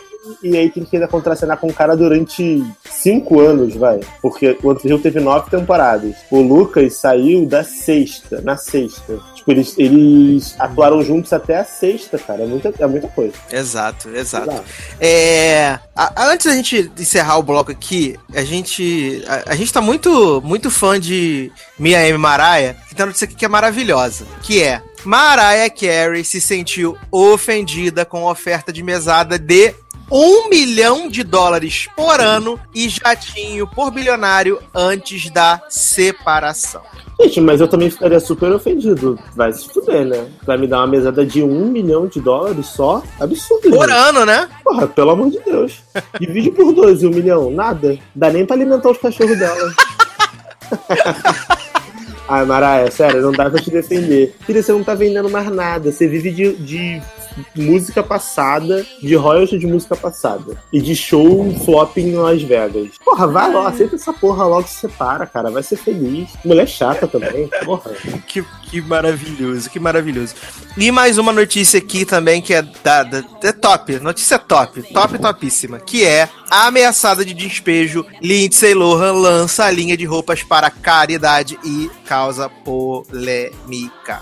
Speaker 3: E aí tem que ainda contracenar com o cara durante cinco anos, vai. Porque o Hill teve nove temporadas. O Lucas saiu da sexta, na sexta. Tipo, eles, eles atuaram juntos até a sexta, cara. É muita, é muita coisa.
Speaker 2: Exato, exato.
Speaker 3: Exato.
Speaker 2: É, a- a- antes da gente encerrar o bloco aqui, a gente a, a gente tá muito muito fã de Mia M. Maraia, que tem uma notícia aqui que é maravilhosa, que é Mariah Carey se sentiu ofendida com a oferta de mesada de um milhão de dólares por ano e jatinho por bilionário antes da separação.
Speaker 3: Gente, mas eu também ficaria super ofendido. Vai se fuder, né? Vai me dar uma mesada de um milhão de dólares só? Absurdo,
Speaker 2: Por
Speaker 3: gente.
Speaker 2: ano, né?
Speaker 3: Porra, pelo amor de Deus. Divide por dois, um milhão. Nada. Dá nem pra alimentar os cachorros dela. Ai, Maraia, sério, não dá pra te defender. Filha, você não tá vendendo mais nada. Você vive de, de música passada, de royalty de música passada. E de show flopping em Las Vegas. Porra, vai lá, aceita essa porra logo se separa, cara. Vai ser feliz. Mulher chata também, porra.
Speaker 2: Que, que maravilhoso, que maravilhoso. E mais uma notícia aqui também que é da, da é top, notícia top, top topíssima, que é a ameaçada de despejo, Lindsay Lohan lança a linha de roupas para caridade e causa polêmica.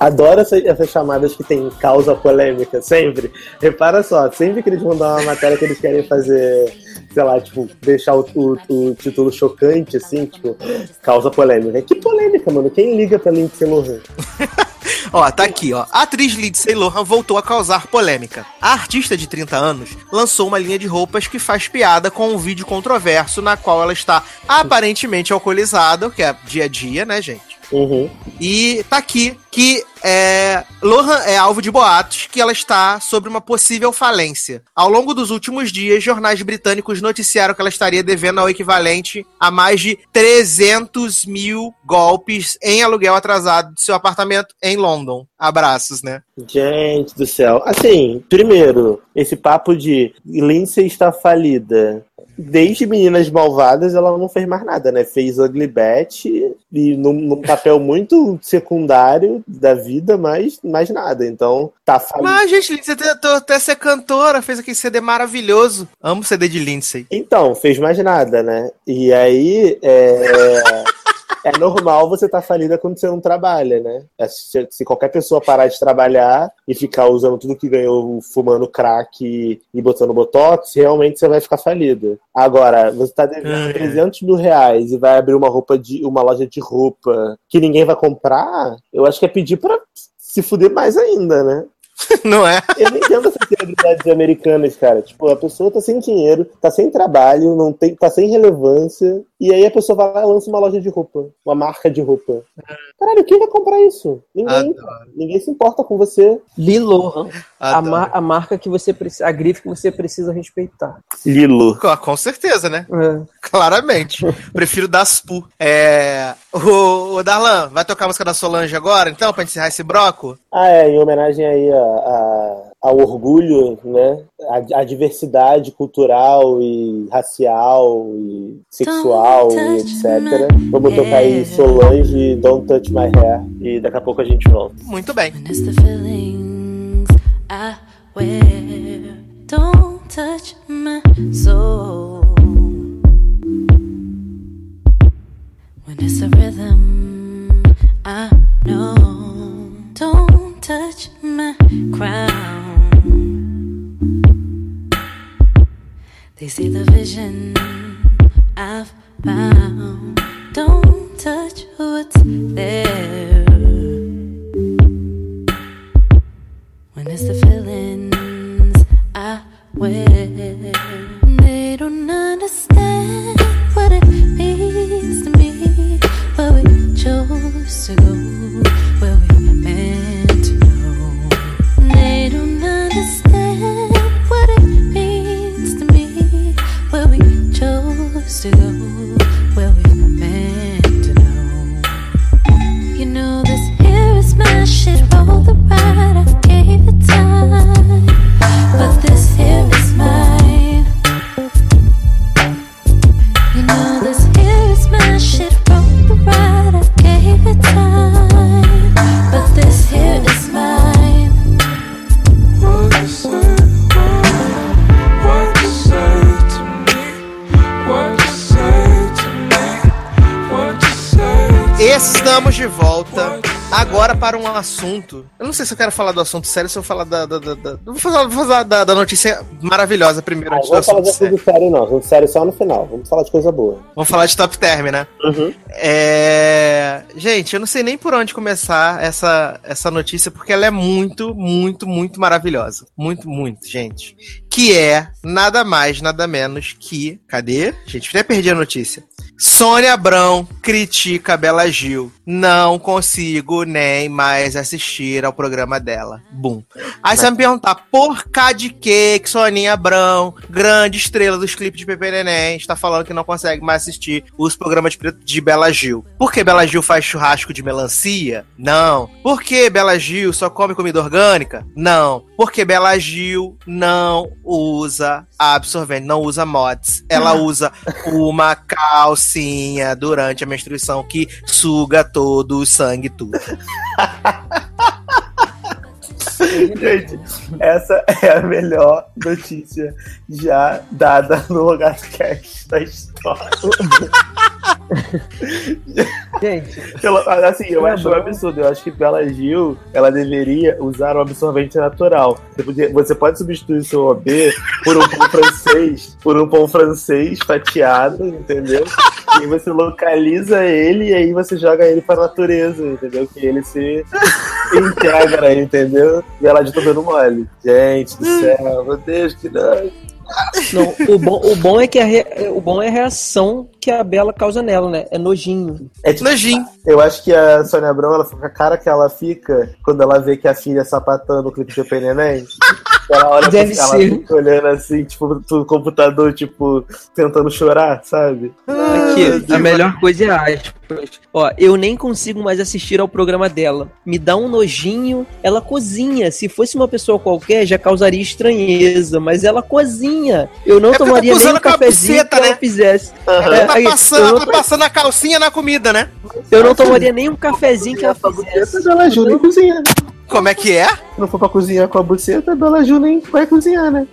Speaker 3: Adoro essa- essas chamadas que tem causa polêmica, sempre. Repara só, sempre que eles mandam uma matéria que eles querem fazer, sei lá, tipo, deixar o, o- o título chocante, assim, tipo, causa polêmica. Que polêmica, mano? Quem liga pra Lindsay Lohan?
Speaker 2: Ó, tá aqui, ó. A atriz Lindsay Lohan voltou a causar polêmica. A artista de 30 anos lançou uma linha de roupas que faz piada com um vídeo controverso na qual ela está aparentemente alcoolizada, o que é dia a dia, né, gente?
Speaker 3: Uhum.
Speaker 2: E tá aqui que é, Lohan é alvo de boatos que ela está sobre uma possível falência. Ao longo dos últimos dias, jornais britânicos noticiaram que ela estaria devendo ao equivalente a mais de 300 mil golpes em aluguel atrasado de seu apartamento em London. Abraços, né?
Speaker 3: Gente do céu. Assim, primeiro, esse papo de Lindsay está falida. Desde Meninas Malvadas, ela não fez mais nada, né? Fez Ugly Betty e num, num papel muito secundário da vida, mas mais nada. Então, tá falida.
Speaker 2: Mas, gente, Lindsay tentou até ser cantora, fez aquele CD maravilhoso. Amo CD de Lindsay.
Speaker 3: Então, fez mais nada, né? E aí, é... é normal você estar tá falida quando você não trabalha, né? É, se, se, qualquer pessoa parar de trabalhar e ficar usando tudo que ganhou fumando crack e, e botando botox, realmente você vai ficar falida. Agora, você está devendo 300 mil reais e vai abrir uma roupa de uma loja de roupa que ninguém vai comprar, eu acho que é pedir para se fuder mais ainda, né?
Speaker 2: Não é?
Speaker 3: Eu não entendo essas celebridades americanas, cara. Tipo, a pessoa tá sem dinheiro, tá sem trabalho, não tem, tá sem relevância. E aí a pessoa vai lá e lança uma loja de roupa, uma marca de roupa. Caralho, quem vai comprar isso? Ninguém. Adoro. Ninguém se importa com você.
Speaker 4: Lilo. A, mar a, marca que você precisa, a grife que você precisa respeitar.
Speaker 2: Lilo. Com, com certeza, né? É. Claramente. Prefiro Daspu. É... O, o Darlan, vai tocar a música da Solange agora, então, pra encerrar esse broco?
Speaker 3: Ah, é, em homenagem aí a, a ao orgulho, né? A, a, diversidade cultural e racial e sexual e etc. Vamos tocar aí Solange, Don't Touch My Hair e daqui a pouco a gente volta.
Speaker 2: Muito bem.
Speaker 7: Don't touch my soul. When it's a rhythm, I know. Don't touch my crown. They see the vision I've found. Don't touch what's there. When it's the feelings I wear, they don't understand
Speaker 2: um assunto. Eu não sei se eu quero falar do assunto sério, se eu falar da. da, da, da... Vou falar, vou falar da, da, notícia maravilhosa primeiro,
Speaker 3: Ah,
Speaker 2: antes do
Speaker 3: vamos falar de
Speaker 2: assunto sério,
Speaker 3: não. Assunto sério só no final. Vamos falar de coisa boa.
Speaker 2: Vamos falar de top term, né?
Speaker 3: Uhum.
Speaker 2: É... Gente, eu não sei nem por onde começar essa, essa notícia, porque ela é muito, muito, muito maravilhosa. Muito, muito, gente. Que é nada mais, nada menos que. Cadê? Gente, até perdi a notícia. Sônia Abrão critica Bela Gil. Não consigo nem mais assistir ao programa dela. Bum. Aí você vai me perguntar, por cá de quê que Soninha Abrão, grande estrela dos clipes de Pepe Neném, está falando que não consegue mais assistir os programas de, de Bela Gil? Por que Bela Gil faz churrasco de melancia? Não. Por que Bela Gil só come comida orgânica? Não. Porque Bela Gil não usa absorvente, não usa mods. Ela usa uma calcinha durante a menstruação que suga todo o sangue, tudo.
Speaker 3: Gente, essa é a melhor notícia já dada no lugar cast da história.
Speaker 4: Gente,
Speaker 3: Pelo- assim, eu
Speaker 4: Sônia
Speaker 3: acho um absurdo. Eu acho que Bela Gil, ela deveria usar um absorvente natural. Você, pode substituir seu OB por um pão francês, por um pão francês fatiado, entendeu? E você localiza ele e aí você joga ele pra natureza, entendeu? Que ele se integra, entendeu? E ela de todo mole. Gente do céu, meu Deus, que não.
Speaker 4: Não, o bom, o bom é que a re- o bom é a reação que a Bela causa nela, né? É nojinho.
Speaker 3: É tipo,
Speaker 2: Nojinho.
Speaker 3: eu acho que a Sônia Abrão, ela fica com a cara que ela fica quando ela vê que a filha é sapatando no clipe de Pepe Neném. Ela olha
Speaker 4: Deve
Speaker 3: ela
Speaker 4: ser.
Speaker 3: fica olhando assim, tipo, no computador, tipo, tentando chorar, sabe?
Speaker 4: Aqui, a melhor coisa é aspas. Ó, eu nem consigo mais assistir ao programa dela. Me dá um nojinho. Ela cozinha. Se fosse uma pessoa qualquer, já causaria estranheza. Mas ela cozinha. Eu não
Speaker 2: É tá
Speaker 4: tomaria nem um cafezinho
Speaker 2: buceta,
Speaker 4: que ela
Speaker 2: né?
Speaker 4: fizesse.
Speaker 3: Aham.
Speaker 4: É,
Speaker 2: Tá passando, tá
Speaker 4: não,
Speaker 2: passando a calcinha na comida, né?
Speaker 4: eu não tomaria nem um cafezinho que ela
Speaker 3: a buceta,
Speaker 4: fizesse.
Speaker 3: Bela Ju nem cozinha.
Speaker 2: Como é que é?
Speaker 3: Se não for pra cozinhar com a buceta, Bela Ju nem vai cozinhar, né?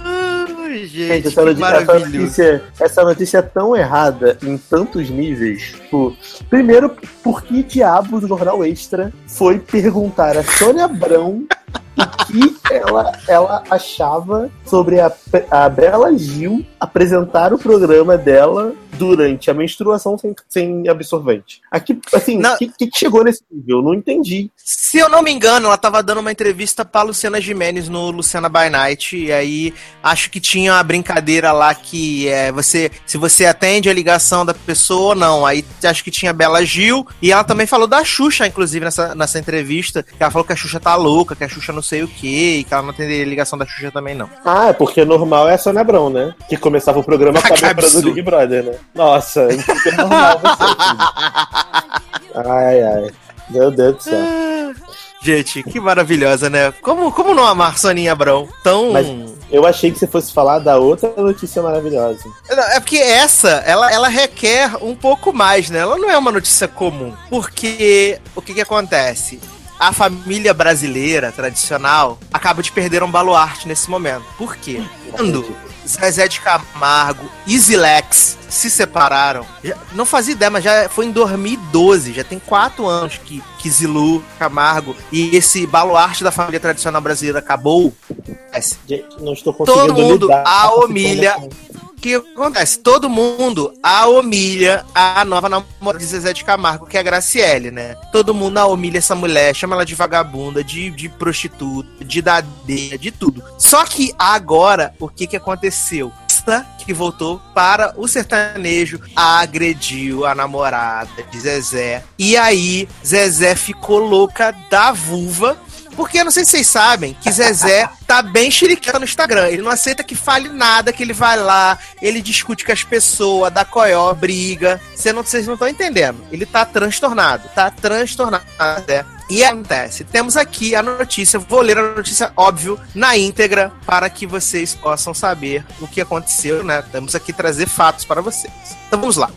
Speaker 2: Ai,
Speaker 3: Gente,
Speaker 2: gente,
Speaker 3: essa, notícia, essa, notícia, essa notícia é tão errada em tantos níveis. Tipo, primeiro, por que diabos o Jornal Extra foi perguntar a Sônia Abrão o que ela, ela achava sobre a, a Bela Gil apresentar o programa dela durante a menstruação sem, sem absorvente? Aqui, assim, o que, que chegou nesse nível? Eu não entendi.
Speaker 2: Se eu não me engano, ela tava dando uma entrevista pra Luciana Gimenez no Luciana by Night. E aí acho que tinha uma brincadeira lá que é você. Se você atende a ligação da pessoa ou não. Aí acho que tinha Bela Gil. E ela também falou da Xuxa, inclusive, nessa, nessa entrevista. Que ela falou que a Xuxa tá louca, que a Xuxa não sei o que, e que ela não atenderia a ligação da Xuxa também, não.
Speaker 3: Ah, é porque normal é a Sônia Abrão, né? Que começava o programa com
Speaker 2: Ah,
Speaker 3: a
Speaker 2: que
Speaker 3: abertura do. Big Brother, né? Nossa, é normal você. filho. Ai, ai. Meu Deus do céu.
Speaker 2: Gente, que maravilhosa, né? Como, como não amar Soninha Abrão? Tão.
Speaker 3: Mas- Eu achei que você fosse falar da outra notícia maravilhosa.
Speaker 2: Não, É porque essa, ela, ela requer um pouco mais, né? Ela não é uma notícia comum. Porque o que que acontece? A família brasileira tradicional acaba de perder um baluarte nesse momento. Por quê? Quando Zezé de Camargo e Zilex se separaram, já- não fazia ideia, mas já foi em 2012, já tem quatro anos que, que Zilu, Camargo e esse baluarte da família tradicional brasileira acabou.
Speaker 3: Não estou conseguindo
Speaker 2: Todo mundo a humilha. Que acontece? Todo mundo a humilha a nova namorada de Zezé de Camargo, que é a Graciele, né? Todo mundo a humilha essa mulher, chama ela de vagabunda, de, de prostituta, de dadeira, de tudo. Só que agora, o que que aconteceu? Que voltou para o sertanejo agrediu a namorada de Zezé. E aí, Zezé ficou louca da vulva porque eu não sei se vocês sabem que Zezé tá bem xeriqueta no Instagram. Ele não aceita que fale nada, que ele vai lá, ele discute com as pessoas, dá coió, briga. Cê não, vocês não estão entendendo. Ele tá transtornado. Tá transtornado. Zé. E acontece, temos aqui a notícia, vou ler a notícia, óbvio, na íntegra, para que vocês possam saber o que aconteceu, né? Temos aqui trazer fatos para vocês. Então vamos lá.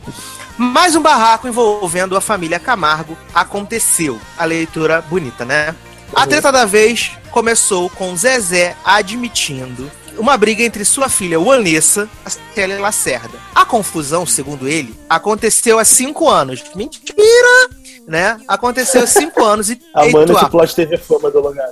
Speaker 2: Mais um barraco envolvendo a família Camargo aconteceu. A leitura bonita, né? A treta da vez começou com Zezé admitindo uma briga entre sua filha Vanessa e Célia Lacerda. A confusão, segundo ele, aconteceu há cinco anos. Mentira! Né? Aconteceu há cinco anos e
Speaker 3: A
Speaker 2: Eita,
Speaker 3: Mano Plot teve fama do lugar.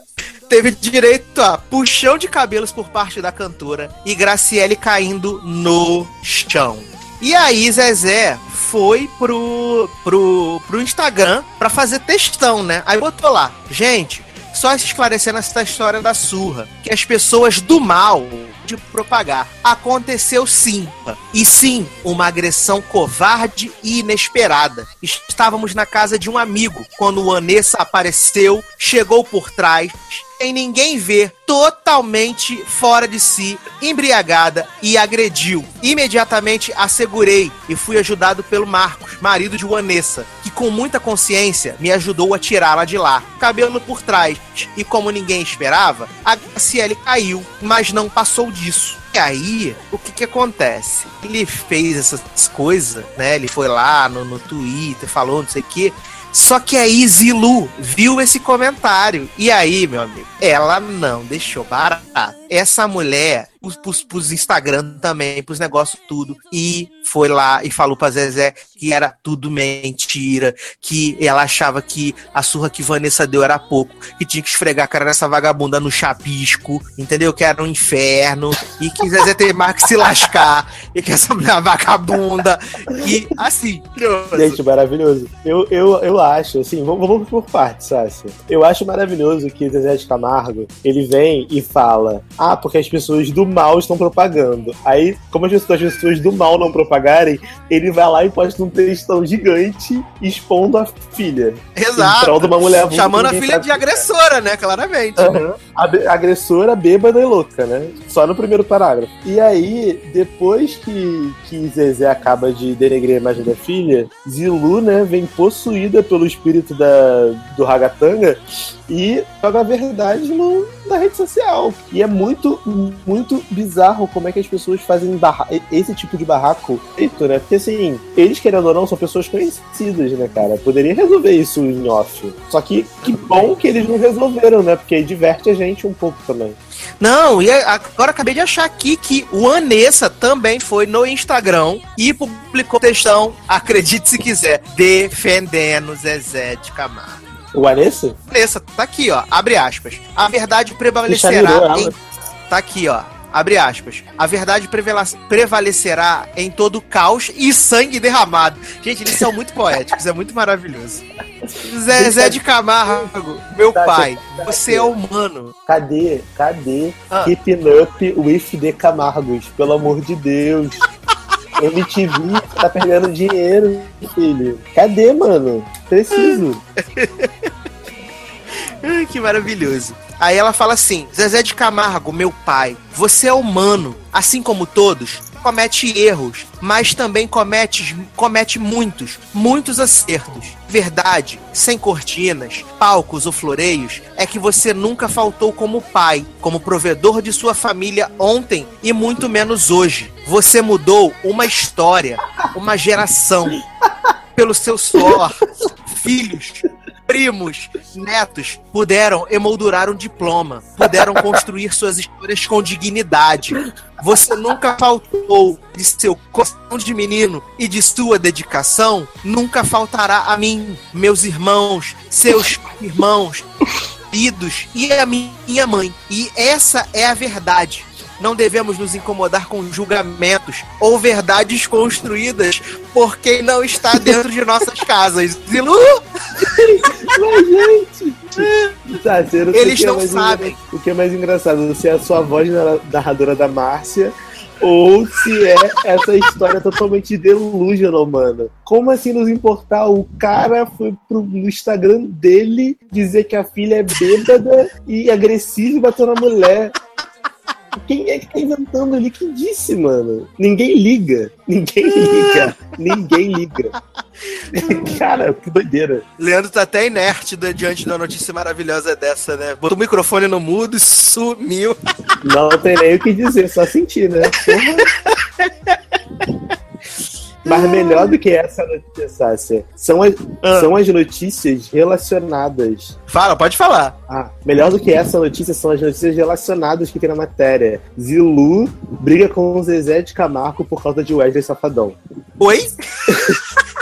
Speaker 2: teve direito a puxão de cabelos por parte da cantora e Graciele caindo no chão. E aí, Zezé foi pro, pro, pro Instagram pra fazer textão, né? Aí botou lá, gente, só esclarecendo essa história da surra, que as pessoas do mal de propagar. Aconteceu sim. E sim, uma agressão covarde e inesperada. Estávamos na casa de um amigo quando o Anessa apareceu, chegou por trás, sem ninguém ver, totalmente fora de si, embriagada e agrediu. Imediatamente assegurei e fui ajudado pelo Marcos, marido de Vanessa, que com muita consciência me ajudou a tirá-la de lá. Cabelo por trás. E como ninguém esperava, a Graciele caiu, mas não passou disso. E aí, o que que acontece? Ele fez essas coisas, né? Ele foi lá no, no Twitter, falou não sei o quê. Só que aí Zilu viu esse comentário. E aí, meu amigo, ela não deixou barato. Essa mulher pros, pros, pros Instagram também, pros negócios tudo. E foi lá e falou pra Zezé que era tudo mentira, que ela achava que a surra que Vanessa deu era pouco, que tinha que esfregar a cara dessa vagabunda no chapisco, entendeu? Que era um inferno, e que Zezé tem mais que se lascar, e que essa mulher é vagabunda, e assim,
Speaker 3: Gente, maravilhoso. Eu, eu, eu acho, assim, vamos, vamos por partes, Sácia. Eu acho maravilhoso que Zezé de Camargo, ele vem e fala, ah, porque as pessoas do mal estão propagando. Aí, como as pessoas, as pessoas do mal não propagarem, ele vai lá e posta um textão gigante expondo a filha.
Speaker 2: exato.
Speaker 3: Em de uma mulher
Speaker 2: Chamando a filha de agressora, né? Claramente.
Speaker 3: Aham. A be- agressora bêbada e louca, né? Só no primeiro parágrafo. E aí, depois que, que Zezé acaba de denegrir a imagem da filha, Zilu, né, vem possuída pelo espírito da, do Ragatanga e joga a verdade no, na rede social. E é muito, muito bizarro como é que as pessoas fazem esse tipo de barraco feito, né? Porque assim, eles querendo ou não, são pessoas conhecidas, né, cara? Poderia resolver isso em off. Só que que bom que eles não resolveram, né? Porque aí diverte a gente um pouco também.
Speaker 2: Não, e agora acabei de achar aqui que o Anessa também foi no Instagram e publicou textão, acredite se quiser, defendendo Zezé de Camargo.
Speaker 3: O Anessa?
Speaker 2: Anessa, tá aqui, ó, abre aspas. A verdade prevalecerá em... Tá aqui, ó. Abre aspas. A verdade prevalecerá em todo caos e sangue derramado. Gente, eles são muito poéticos, é muito maravilhoso. Zezé de Camargo, meu
Speaker 3: Tá,
Speaker 2: pai,
Speaker 3: tá,
Speaker 2: você é humano.
Speaker 3: Cadê? Cadê?
Speaker 2: Ah.
Speaker 3: Keeping up with the Camargos, pelo amor de Deus. MTV tá perdendo dinheiro, filho. Cadê, mano? Preciso.
Speaker 2: Que maravilhoso. Aí ela fala assim: Zezé de Camargo, meu pai, você é humano, assim como todos, comete erros, mas também comete, comete muitos, muitos acertos. Verdade, sem cortinas, palcos ou floreios, é que você nunca faltou como pai, como provedor de sua família ontem e muito menos hoje. Você mudou uma história, uma geração, pelo seu suor, filhos, primos, netos puderam emoldurar um diploma, puderam construir suas histórias com dignidade. Você nunca faltou de seu coração de menino e de sua dedicação, nunca faltará a mim, meus irmãos, seus irmãos, filhos e a minha mãe. E essa é a verdade. Não devemos nos incomodar com julgamentos ou verdades construídas por quem não está dentro de nossas casas. Zilu!
Speaker 3: Mas, gente. Tá, não
Speaker 2: Eles
Speaker 3: é
Speaker 2: não
Speaker 3: mais
Speaker 2: sabem.
Speaker 3: engra- O que é mais engraçado, se é a sua voz na- narradora da Márcia ou se é essa história totalmente delusional, mano. Como assim nos importar? O cara foi pro, no Instagram dele dizer que a filha é bêbada e agressiva e bateu na mulher. Quem é que tá inventando ali? Quem disse, mano? Ninguém liga. Ninguém liga. Ninguém liga. Cara, que doideira.
Speaker 2: Leandro tá até inerte diante da notícia maravilhosa dessa, né? Botou o microfone no mudo e sumiu.
Speaker 3: Não tem nem o que dizer, só sentir, né? Porra. Mas melhor do que essa notícia, Sácia, são as,
Speaker 2: Ah.
Speaker 3: são as notícias relacionadas.
Speaker 2: Fala, pode falar.
Speaker 3: Ah, melhor do que essa notícia são as notícias relacionadas que tem na matéria. Zilu briga com o Zezé de Camargo por causa de Wesley Safadão.
Speaker 2: Oi?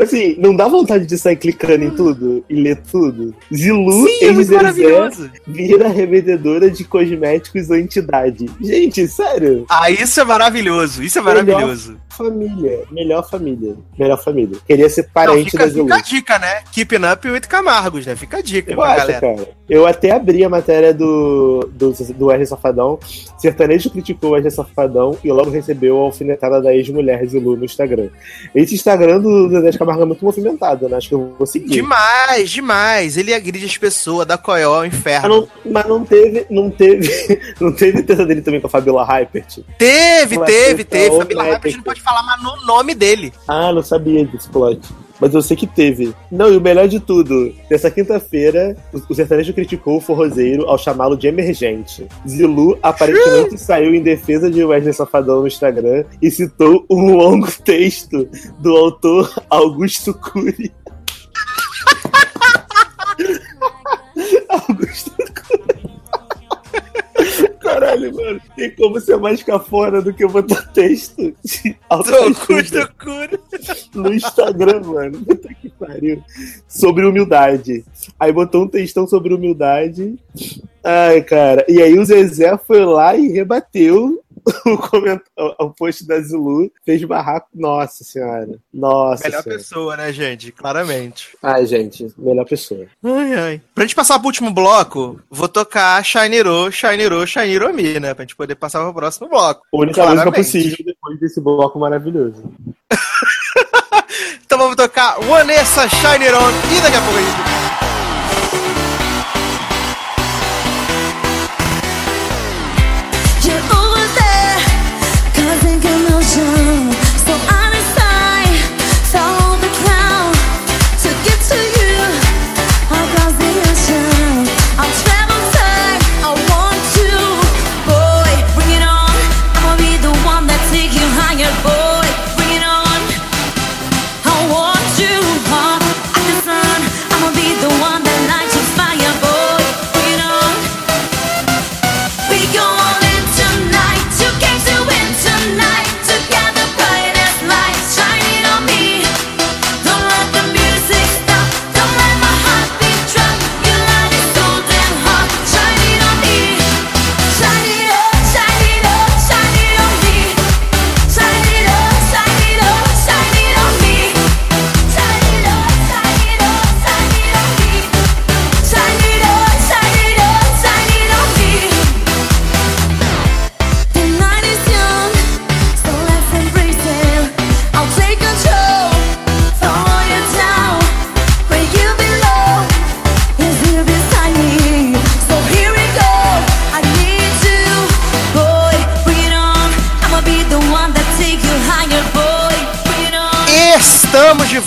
Speaker 3: Assim, não dá vontade de sair clicando em tudo e ler tudo? Zilu,
Speaker 2: Sim, é muito maravilhoso.
Speaker 3: vira revendedora de cosméticos ou entidade. Gente, sério?
Speaker 2: Ah, isso é maravilhoso. Isso é maravilhoso.
Speaker 3: Família, melhor família. Melhor família. Queria ser
Speaker 2: Não,
Speaker 3: parente
Speaker 2: fica,
Speaker 3: da Zilu.
Speaker 2: fica a dica, né? Keeping up with Camargos, né? Fica a dica
Speaker 3: Eu
Speaker 2: pra
Speaker 3: acho,
Speaker 2: galera.
Speaker 3: cara. Eu até abri a matéria do, do, do Wesley Safadão. Sertanejo criticou o Wesley Safadão e logo recebeu a alfinetada da ex-mulher Zilu no Instagram. Esse Instagram do Zezé Camargo muito movimentado, né? Acho que eu vou seguir.
Speaker 2: Demais, demais. Ele agride as pessoas, dá coió ao
Speaker 3: Mas
Speaker 2: inferno.
Speaker 3: não, mas não teve, não teve, não teve treta dele também com a Fabiola Hypert.
Speaker 2: Teve, teve, teve. Fabiola Hype, a
Speaker 3: tem
Speaker 2: gente não pode falar mais no nome dele.
Speaker 3: Ah, não sabia desse plot. Mas eu sei que teve. Não, e o melhor de tudo, nessa quinta-feira, o o sertanejo criticou o forrozeiro ao chamá-lo de emergente. Zilu aparentemente saiu em defesa de Wesley Safadão no Instagram e citou um longo texto do autor Augusto Cury. Augusto. Caralho, mano. Tem como ser mais cafona do que botar texto de autoajuda
Speaker 2: cura.
Speaker 3: no Instagram, mano. Puta que pariu. Sobre humildade. Aí botou um textão sobre humildade. Ai, cara. E aí o Zezé foi lá e rebateu o, comentário, o post da Zulu. Fez barraco. Nossa senhora. Nossa
Speaker 2: Melhor
Speaker 3: senhora.
Speaker 2: pessoa, né, gente? Claramente.
Speaker 3: Ai, gente. Melhor pessoa.
Speaker 2: Ai, ai. Pra gente passar pro último bloco, vou tocar Shinero, Shinero, Shinero Mi, né? Pra gente poder passar pro próximo bloco.
Speaker 3: A única música
Speaker 2: Claramente.
Speaker 3: possível depois desse bloco maravilhoso.
Speaker 2: Então vamos tocar Vanessa Shineron e daqui a pouco a gente.
Speaker 1: sun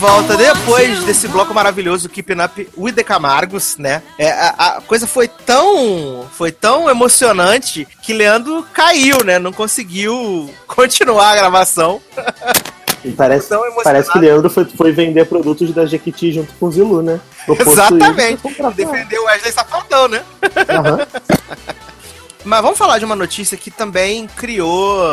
Speaker 2: volta depois desse bloco maravilhoso Keeping Up with the Camargos, né? É, a, a coisa foi tão, foi tão emocionante que Leandro caiu, né? Não conseguiu continuar a gravação.
Speaker 3: Parece, parece que Leandro foi, foi vender produtos da Jequiti junto com o Zilu, né?
Speaker 2: Exatamente. Defendeu o Wesley Safadão, né?
Speaker 3: Aham.
Speaker 2: Mas vamos falar de uma notícia que também criou.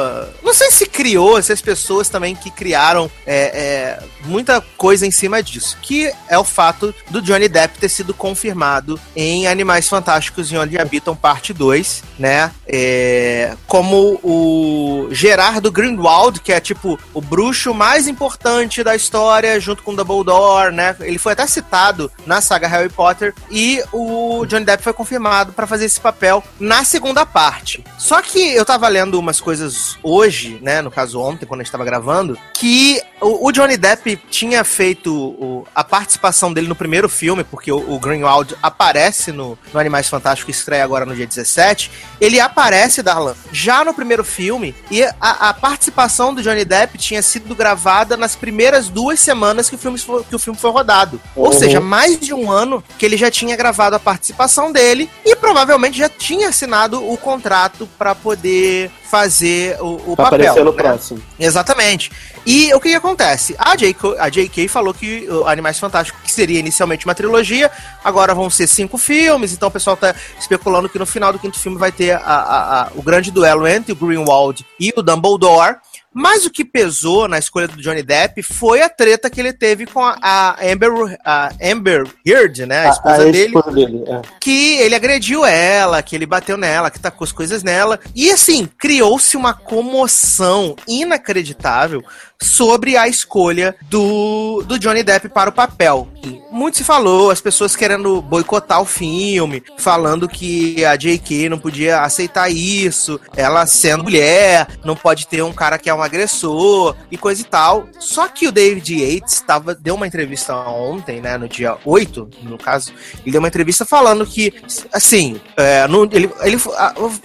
Speaker 2: Não sei se criou, se as pessoas também que criaram é, é, muita coisa em cima disso. Que é o fato do Johnny Depp ter sido confirmado em Animais Fantásticos e Onde Habitam, parte 2, né? É, como o Gerardo Grindelwald, que é tipo o bruxo mais importante da história, junto com Dumbledore, né? Ele foi até citado na saga Harry Potter. E o Johnny Depp foi confirmado para fazer esse papel na segunda parte. Só que eu tava lendo umas coisas hoje, né? No caso ontem, quando a gente tava gravando, que o, o Johnny Depp tinha feito o- a participação dele no primeiro filme, porque o, o Greenwald aparece no, no Animais Fantásticos, que estreia agora no dia 17. Ele aparece, Darlan, já no primeiro filme, e a, a participação do Johnny Depp tinha sido gravada nas primeiras duas semanas que o filme, foi- que o filme foi rodado. Ou
Speaker 3: Uhum.
Speaker 2: seja, mais de um ano que ele já tinha gravado a participação dele e provavelmente já tinha assinado o contrato para poder fazer o, o
Speaker 3: Pra
Speaker 2: papel.
Speaker 3: aparecer no
Speaker 2: né?
Speaker 3: próximo.
Speaker 2: Exatamente. E o que, que acontece? A JK, a JK falou que o Animais Fantásticos, que seria inicialmente uma trilogia, agora vão ser cinco filmes, então o pessoal tá especulando que no final do quinto filme vai ter a- a- a- o grande duelo entre o Greenwald e o Dumbledore. Mas o que pesou na escolha do Johnny Depp foi a treta que ele teve com a, a Amber, a Amber Heard, né? A esposa dele
Speaker 3: ex-esposa dele. é.
Speaker 2: que ele agrediu ela, que ele bateu nela, que tacou as coisas nela. E assim, criou-se uma comoção inacreditável sobre a escolha do, do Johnny Depp para o papel. Muito se falou, as pessoas querendo boicotar o filme, falando que a J.K. não podia aceitar isso, ela sendo mulher, não pode ter um cara que é um agressor e coisa e tal. Só que o David Yates tava, deu uma entrevista ontem, né, no dia 8, no caso, ele deu uma entrevista falando que, assim, é, ele, ele,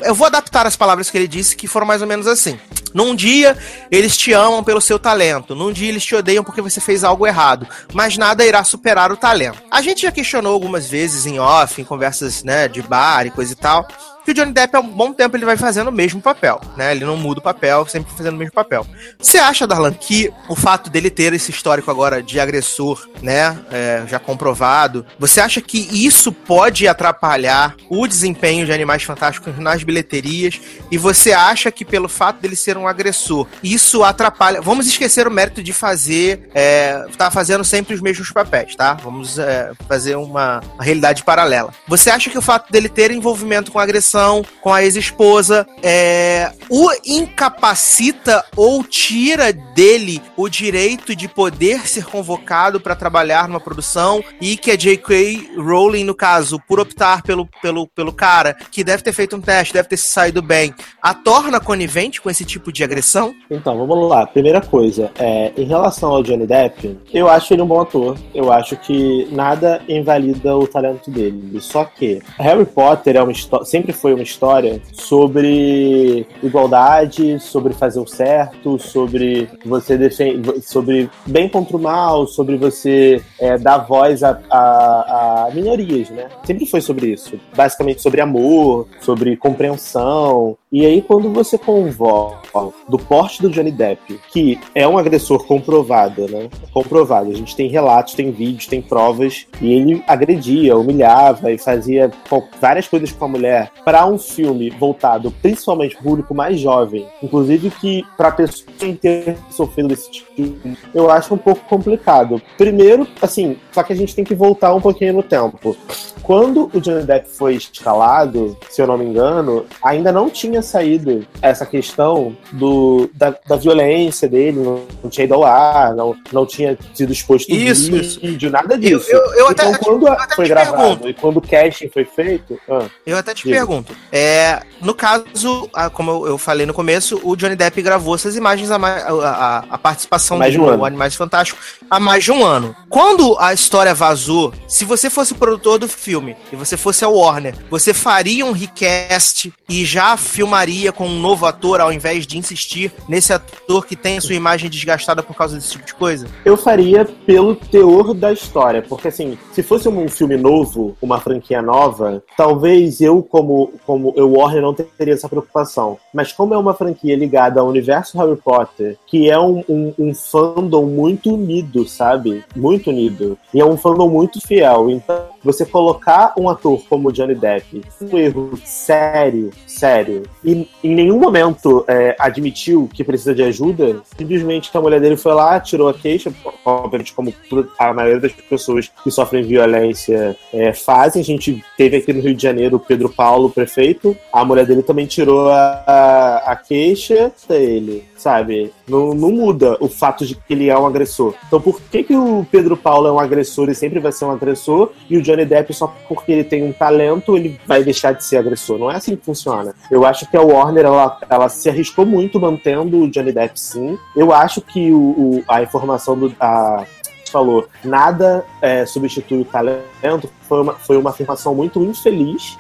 Speaker 2: eu vou adaptar as palavras que ele disse, que foram mais ou menos assim. Num dia, eles te amam pelo seu talento. Num dia, eles te odeiam porque você fez algo errado. Mas nada irá superar o talento. A gente já questionou algumas vezes em off, em conversas, né, de bar e coisa e tal, que o Johnny Depp há um bom tempo ele vai fazendo o mesmo papel, né? Ele não muda o papel, sempre fazendo o mesmo papel. Você acha, Darlan, que o fato dele ter esse histórico agora de agressor, né, é, já comprovado, você acha que isso pode atrapalhar o desempenho de Animais Fantásticos nas bilheterias? E você acha que pelo fato dele ser um agressor, isso atrapalha? Vamos esquecer o mérito de fazer, é, tá fazendo sempre os mesmos papéis, tá? Vamos é, fazer uma, uma realidade paralela. Você acha que o fato dele ter envolvimento com agressão, com a ex-esposa, é, o incapacita ou tira dele o direito de poder ser convocado para trabalhar numa produção e que a J.K. Rowling, no caso, por optar pelo, pelo, pelo cara que deve ter feito um teste, deve ter saído bem, a torna conivente com esse tipo de agressão?
Speaker 3: Então, vamos lá. Primeira coisa, é, em relação ao Johnny Depp, eu acho ele um bom ator. Eu acho que nada invalida o talento dele. Só que Harry Potter é uma sempre foi uma história sobre igualdade, sobre fazer o certo, sobre você defender, sobre bem contra o mal, sobre você é, dar voz a, a, a minorias, né? Sempre foi sobre isso. Basicamente sobre amor, sobre compreensão, e aí, quando você convoca do porte do Johnny Depp, que é um agressor comprovado, né? Comprovado. A gente tem relatos, tem vídeos, tem provas. E ele agredia, humilhava e fazia várias coisas com a mulher para um filme voltado principalmente para o público mais jovem. Inclusive que para pessoa ter sofrido desse tipo, eu acho um pouco complicado. Primeiro, assim, só que a gente tem que voltar um pouquinho no tempo. Quando o Johnny Depp foi escalado, se eu não me engano, ainda não tinha saído essa questão do, da, da violência dele, não, tinha ido ao ar, não, não tinha sido exposto
Speaker 2: isso,
Speaker 3: vídeo, isso. nada disso.
Speaker 2: Eu, eu, eu
Speaker 3: então,
Speaker 2: até,
Speaker 3: quando
Speaker 2: até
Speaker 3: foi gravado
Speaker 2: pergunto.
Speaker 3: e quando o casting foi feito. Ah,
Speaker 2: eu até te pergunto. É, no caso, como eu, falei no começo, o Johnny Depp gravou essas imagens, a, a, a participação
Speaker 3: mais
Speaker 2: do
Speaker 3: um ano.
Speaker 2: Animais Fantásticos há mais de um ano. Quando a história vazou, se você fosse o produtor do filme e você fosse a Warner, você faria um recast e já filmaria com um novo ator ao invés de insistir nesse ator que tem a sua imagem desgastada por causa desse tipo de coisa?
Speaker 3: Eu faria pelo teor da história, porque assim, se fosse um filme novo, uma franquia nova, talvez eu, como, como eu Warner, não teria essa preocupação. Mas como é uma franquia ligada ao universo Harry Potter, que é um, um, um fandom muito unido, sabe? Muito unido. E é um fandom muito fiel. Então, você colocar um ator como Johnny Depp, um erro sério, sério, e em nenhum momento é, admitiu que precisa de ajuda, simplesmente a mulher dele foi lá, tirou a queixa, obviamente como a maioria das pessoas que sofrem violência é, fazem. A gente teve aqui no Rio de Janeiro o Pedro Paulo, prefeito, a mulher dele também tirou a, a, a queixa dele sabe? Não, não, muda o fato de que ele é um agressor. Então por que, que o Pedro Paulo é um agressor e sempre vai ser um agressor, e o Johnny Depp, só porque ele tem um talento, ele vai deixar de ser agressor? Não é assim que funciona. Eu acho que a Warner, ela, ela se arriscou muito mantendo o Johnny Depp sim. Eu acho que o, o a informação do. A, falou, nada é, substitui o talento, foi uma, foi uma afirmação muito infeliz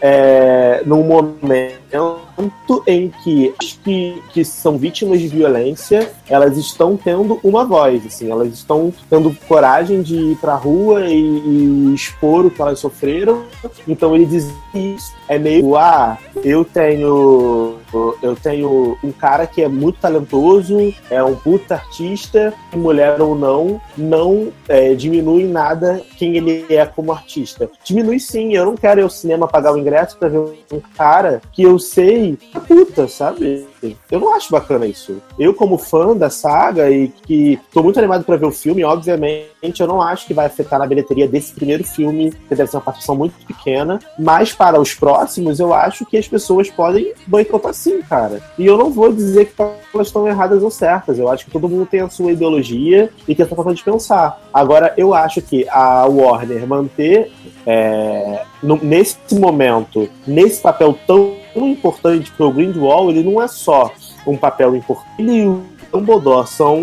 Speaker 3: é, num momento em que as que, que são vítimas de violência elas estão tendo uma voz, assim, elas estão tendo coragem de ir pra rua e, e expor o que elas sofreram. Então ele diz isso. É meio, ah, eu tenho. Eu tenho um cara que é muito talentoso, é um puta artista, mulher ou não, não é, diminui nada quem ele é como artista. Diminui sim, eu não quero ir ao cinema pagar o ingresso pra ver um cara que eu sei é puta, sabe? Eu não acho bacana isso. Eu, como fã da saga e que tô muito animado para ver o filme, obviamente, eu não acho que vai afetar na bilheteria desse primeiro filme, que deve ser uma participação muito pequena. Mas para os próximos, eu acho que as pessoas podem boicotar sim, cara. E eu não vou dizer que elas estão erradas ou certas. Eu acho que todo mundo tem a sua ideologia e tem a sua forma de pensar. Agora, eu acho que a Warner manter é, no, nesse momento, nesse papel tão importante para o Greenwall, ele não é só um papel importante. Ele Dumbledore são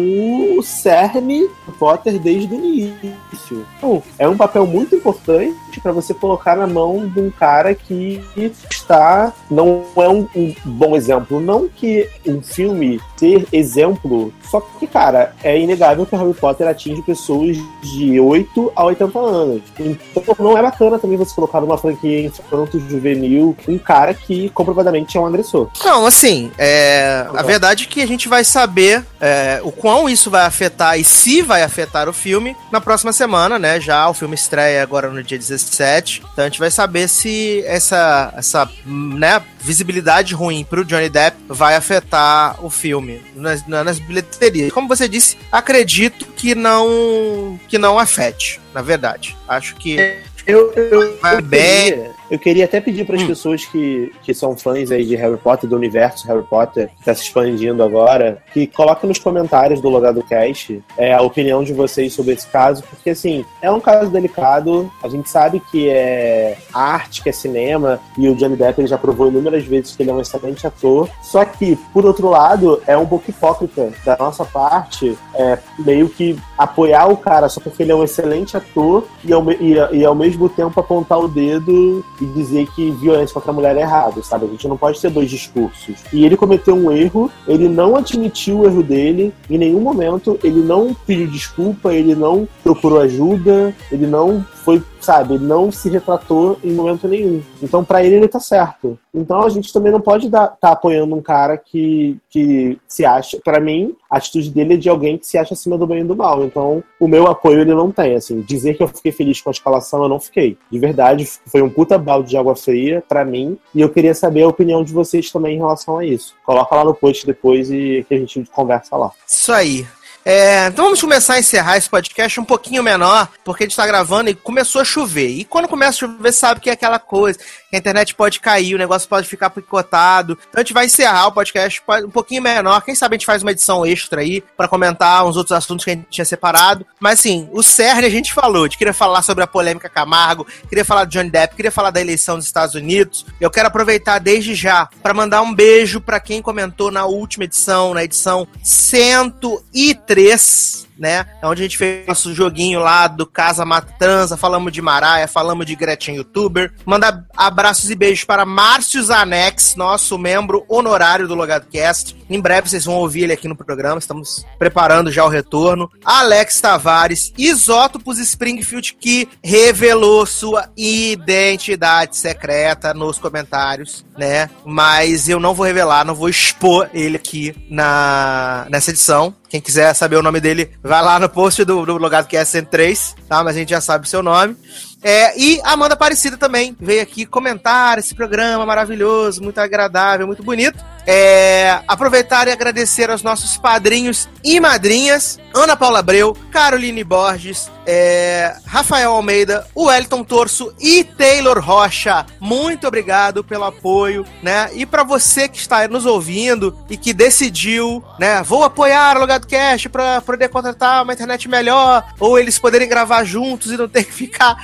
Speaker 3: o cerne do Potter desde o início. Então, é um papel muito importante para você colocar na mão de um cara que está. Não é um, um bom exemplo. Não que um filme ter exemplo. Só que, cara, é inegável que Harry Potter atinge pessoas de 8 a 80 anos. Então não é bacana também você colocar numa franquia infanto juvenil um cara que comprovadamente é um agressor.
Speaker 2: Não, assim, é, a verdade é que a gente vai saber é, o quão isso vai afetar e se vai afetar o filme na próxima semana, né? Já o filme estreia agora no dia 17. Então a gente vai saber se essa, essa né, visibilidade ruim pro Johnny Depp vai afetar o filme nas, nas bilheterias. Como você disse, acredito que não que não afete, na verdade. Acho que
Speaker 3: Eu, eu,
Speaker 2: vai
Speaker 3: eu
Speaker 2: bem.
Speaker 3: queria, eu queria até pedir para as
Speaker 2: Hum.
Speaker 3: pessoas que, que são fãs aí de Harry Potter, do universo Harry Potter, que está se expandindo agora, que coloquem nos comentários do Logado Cast é, a opinião de vocês sobre esse caso, porque assim, é um caso delicado, a gente sabe que é arte, que é cinema, e o Johnny Depp ele já provou inúmeras vezes que ele é um excelente ator, só que, por outro lado, é um pouco hipócrita da nossa parte, é, meio que apoiar o cara só porque ele é um excelente ator e ao, e, e ao mesmo tempo apontar o dedo e dizer que violência contra a mulher é errado, sabe? A gente não pode ter dois discursos. E ele cometeu um erro, ele não admitiu o erro dele, em nenhum momento ele não pediu desculpa, ele não procurou ajuda, ele não foi, sabe, não se retratou em momento nenhum. Então, pra ele, ele tá certo. Então, a gente também não pode estar tá apoiando um cara que, que se acha. Pra mim, a atitude dele é de alguém que se acha acima do bem e do mal. Então, o meu apoio ele não tem. Assim, dizer que eu fiquei feliz com a escalação, eu não fiquei. De verdade, foi um puta balde de água fria pra mim. E eu queria saber a opinião de vocês também em relação a isso. Coloca lá no post depois e que a gente conversa lá.
Speaker 2: Isso aí. É, então vamos começar a encerrar esse podcast um pouquinho menor, porque a gente tá gravando e começou a chover. E quando começa a chover, sabe que é aquela coisa, a internet pode cair, o negócio pode ficar picotado. Então a gente vai encerrar o podcast um pouquinho menor. Quem sabe a gente faz uma edição extra aí pra comentar uns outros assuntos que a gente tinha separado. Mas assim, o cerne a gente falou. A queria falar sobre a polêmica Camargo, queria falar do Johnny Depp, queria falar da eleição dos Estados Unidos. Eu quero aproveitar desde já pra mandar um beijo pra quem comentou na última edição, na edição 103 né? É onde a gente fez nosso joguinho lá do Casa Mata Transa, falamos de Maraia, falamos de Gretchen Youtuber. Manda abraços e beijos para Márcio Zanex, nosso membro honorário do LogadoCast. Em breve vocês vão ouvir ele aqui no programa, estamos preparando já o retorno. Alex Tavares, Isótopos Springfield, que revelou sua identidade secreta nos comentários, né? Mas eu não vou revelar, não vou expor ele aqui na, nessa edição. Quem quiser saber o nome dele, vai lá no post do, do Logado que é 103, tá? Mas a gente já sabe o seu nome. É, e a Amanda Aparecida também veio aqui comentar esse programa maravilhoso, muito agradável, muito bonito. É, aproveitar e agradecer aos nossos padrinhos e madrinhas: Ana Paula Abreu, Caroline Borges, é, Rafael Almeida, Wellington Torso e Taylor Rocha. Muito obrigado pelo apoio, né? E para você que está nos ouvindo e que decidiu, né, vou apoiar o Logado Cash para poder contratar uma internet melhor ou eles poderem gravar juntos e não ter que ficar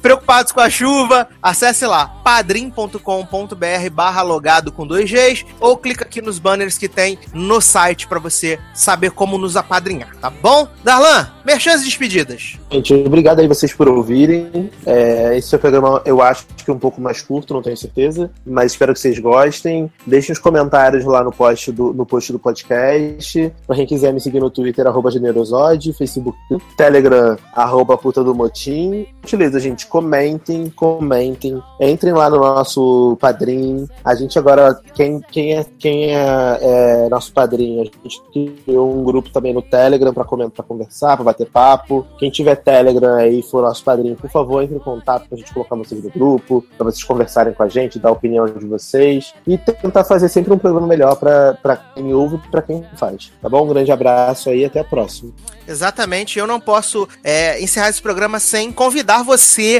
Speaker 2: preocupados com a chuva, acesse lá padrim.com.br barra logado com dois Gs ou clica aqui nos banners que tem no site para você saber como nos apadrinhar, tá bom? Darlan, merchans e despedidas.
Speaker 3: Gente, obrigado aí vocês por ouvirem. É, esse é o programa, eu acho que é um pouco mais curto, não tenho certeza, mas espero que vocês gostem. Deixem os comentários lá no post do, no post do podcast. Pra quem quiser me seguir no Twitter, arroba generosode, Facebook, Telegram, arroba puta do motim. Beleza, gente, comentem, comentem. Entrem lá no nosso padrinho. A gente agora, quem, quem, é, quem é, é nosso padrinho, a gente criou um grupo também no Telegram pra, comentar, pra conversar, pra bater papo. Quem tiver Telegram aí for nosso padrinho, por favor, entre em contato pra gente colocar vocês no grupo, pra vocês conversarem com a gente, dar a opinião de vocês e tentar fazer sempre um programa melhor pra quem ouve e pra quem faz. Tá bom? Um grande abraço aí e até a próxima.
Speaker 2: Exatamente, eu não posso é, encerrar esse programa sem convidar você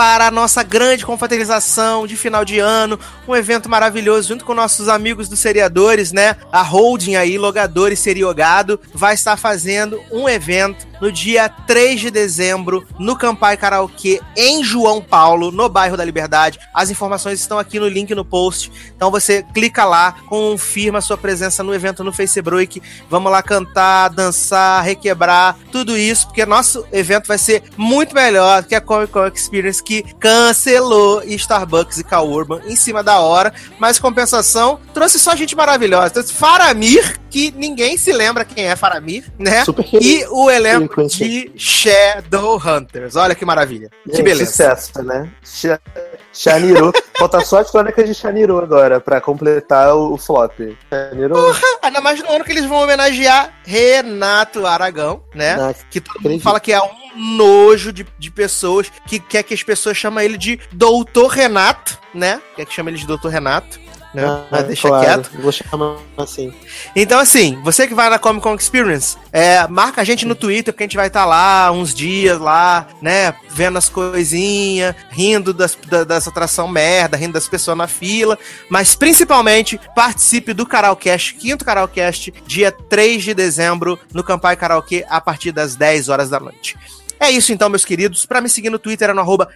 Speaker 2: para a nossa grande confraternização de final de ano, um evento maravilhoso junto com nossos amigos dos seriadores, né? A holding aí, Logadores Seriogado, vai estar fazendo um evento no dia 3 de dezembro no Campai Karaokê em João Paulo, no bairro da Liberdade. As informações estão aqui no link no post. Então você clica lá, confirma sua presença no evento no Facebook. Vamos lá cantar, dançar, requebrar, tudo isso, porque nosso evento vai ser muito melhor do que a Comic Con Experience que cancelou Starbucks e Cal Urban em cima da hora, mas compensação trouxe só gente maravilhosa. Trouxe Faramir, que ninguém se lembra quem é Faramir, né?
Speaker 3: Super.
Speaker 2: E o elenco de Shadowhunters. Olha que maravilha. Que
Speaker 3: Gente,
Speaker 2: beleza.
Speaker 3: Sucesso, né? Sha- Shaniru. Falta só as crônicas de Shaniru agora, pra completar o, o flop. Shaniru.
Speaker 2: Ainda mais no ano que eles vão homenagear Renato Aragão, né?
Speaker 3: Ah,
Speaker 2: Que todo mundo
Speaker 3: acredito.
Speaker 2: fala que é um nojo de, de pessoas que quer que as pessoas chamem ele de Doutor Renato, né? Quer que chame ele de Doutor Renato. Né?
Speaker 3: ah,
Speaker 2: deixa
Speaker 3: claro,
Speaker 2: quieto.
Speaker 3: Vou chamar assim.
Speaker 2: Então, assim, você que vai na Comic Con Experience, é, marca a gente no Twitter, porque a gente vai estar lá uns dias lá, né? Vendo as coisinhas, rindo das, da, das atração merda, rindo das pessoas na fila. Mas principalmente participe do Caralcast, quinto Caralcast, dia 3 de dezembro, no Campai Karaokê, a partir das 10 horas da noite. É isso então, meus queridos. Pra me seguir no Twitter é no arroba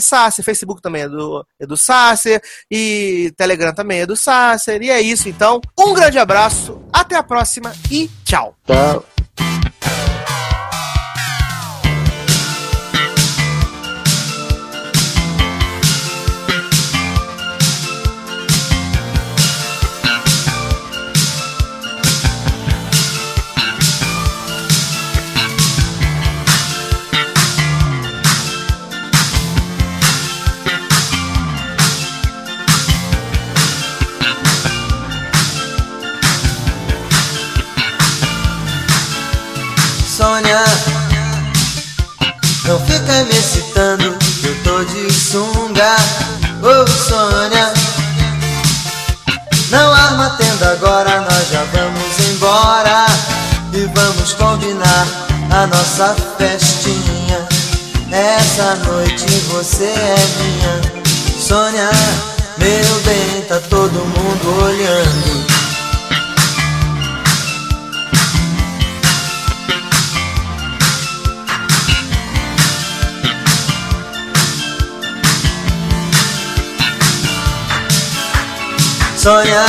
Speaker 2: Sasser, Facebook também é do Edu Sasser, e Telegram também é do Sasser. E é isso então. Um grande abraço, até a próxima e tchau.
Speaker 3: Tchau.
Speaker 8: Não fica me excitando, eu tô de sunga. Ô Sônia, não arma tenda agora, nós já vamos embora. E vamos combinar a nossa festinha. Essa noite você é minha. Sônia, meu bem, tá todo mundo olhando. Sônia,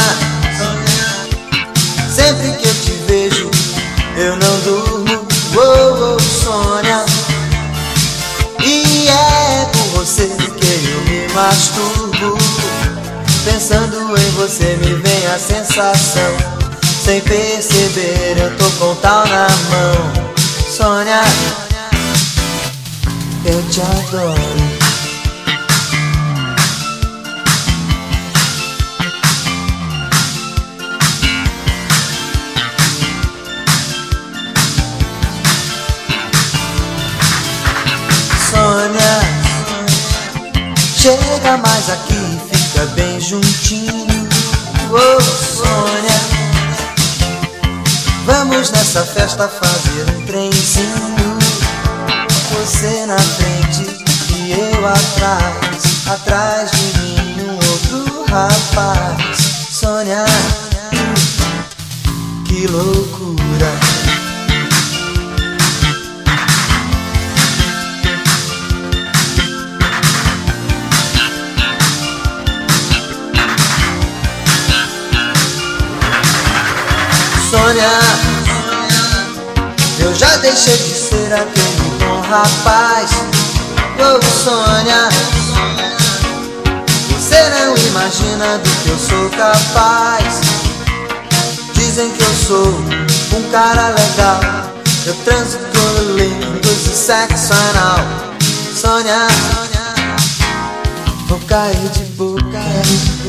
Speaker 8: sempre que eu te vejo, eu não durmo. Oh, oh, Sônia, e é por você que eu me masturbo. Pensando em você me vem a sensação. Sem perceber, eu tô com tal na mão. Sônia, eu te adoro. Fica bem juntinho. Ô Sônia, vamos nessa festa fazer um trenzinho. Você na frente e eu atrás, atrás de mim um outro rapaz. Sônia, que loucura. Sônia, eu já deixei de ser aquele bom rapaz. Ô Sônia, você não imagina do que eu sou capaz. Dizem que eu sou um cara legal. Eu transo com lindos e sexo anal. Sônia, vou cair de boca. Boca.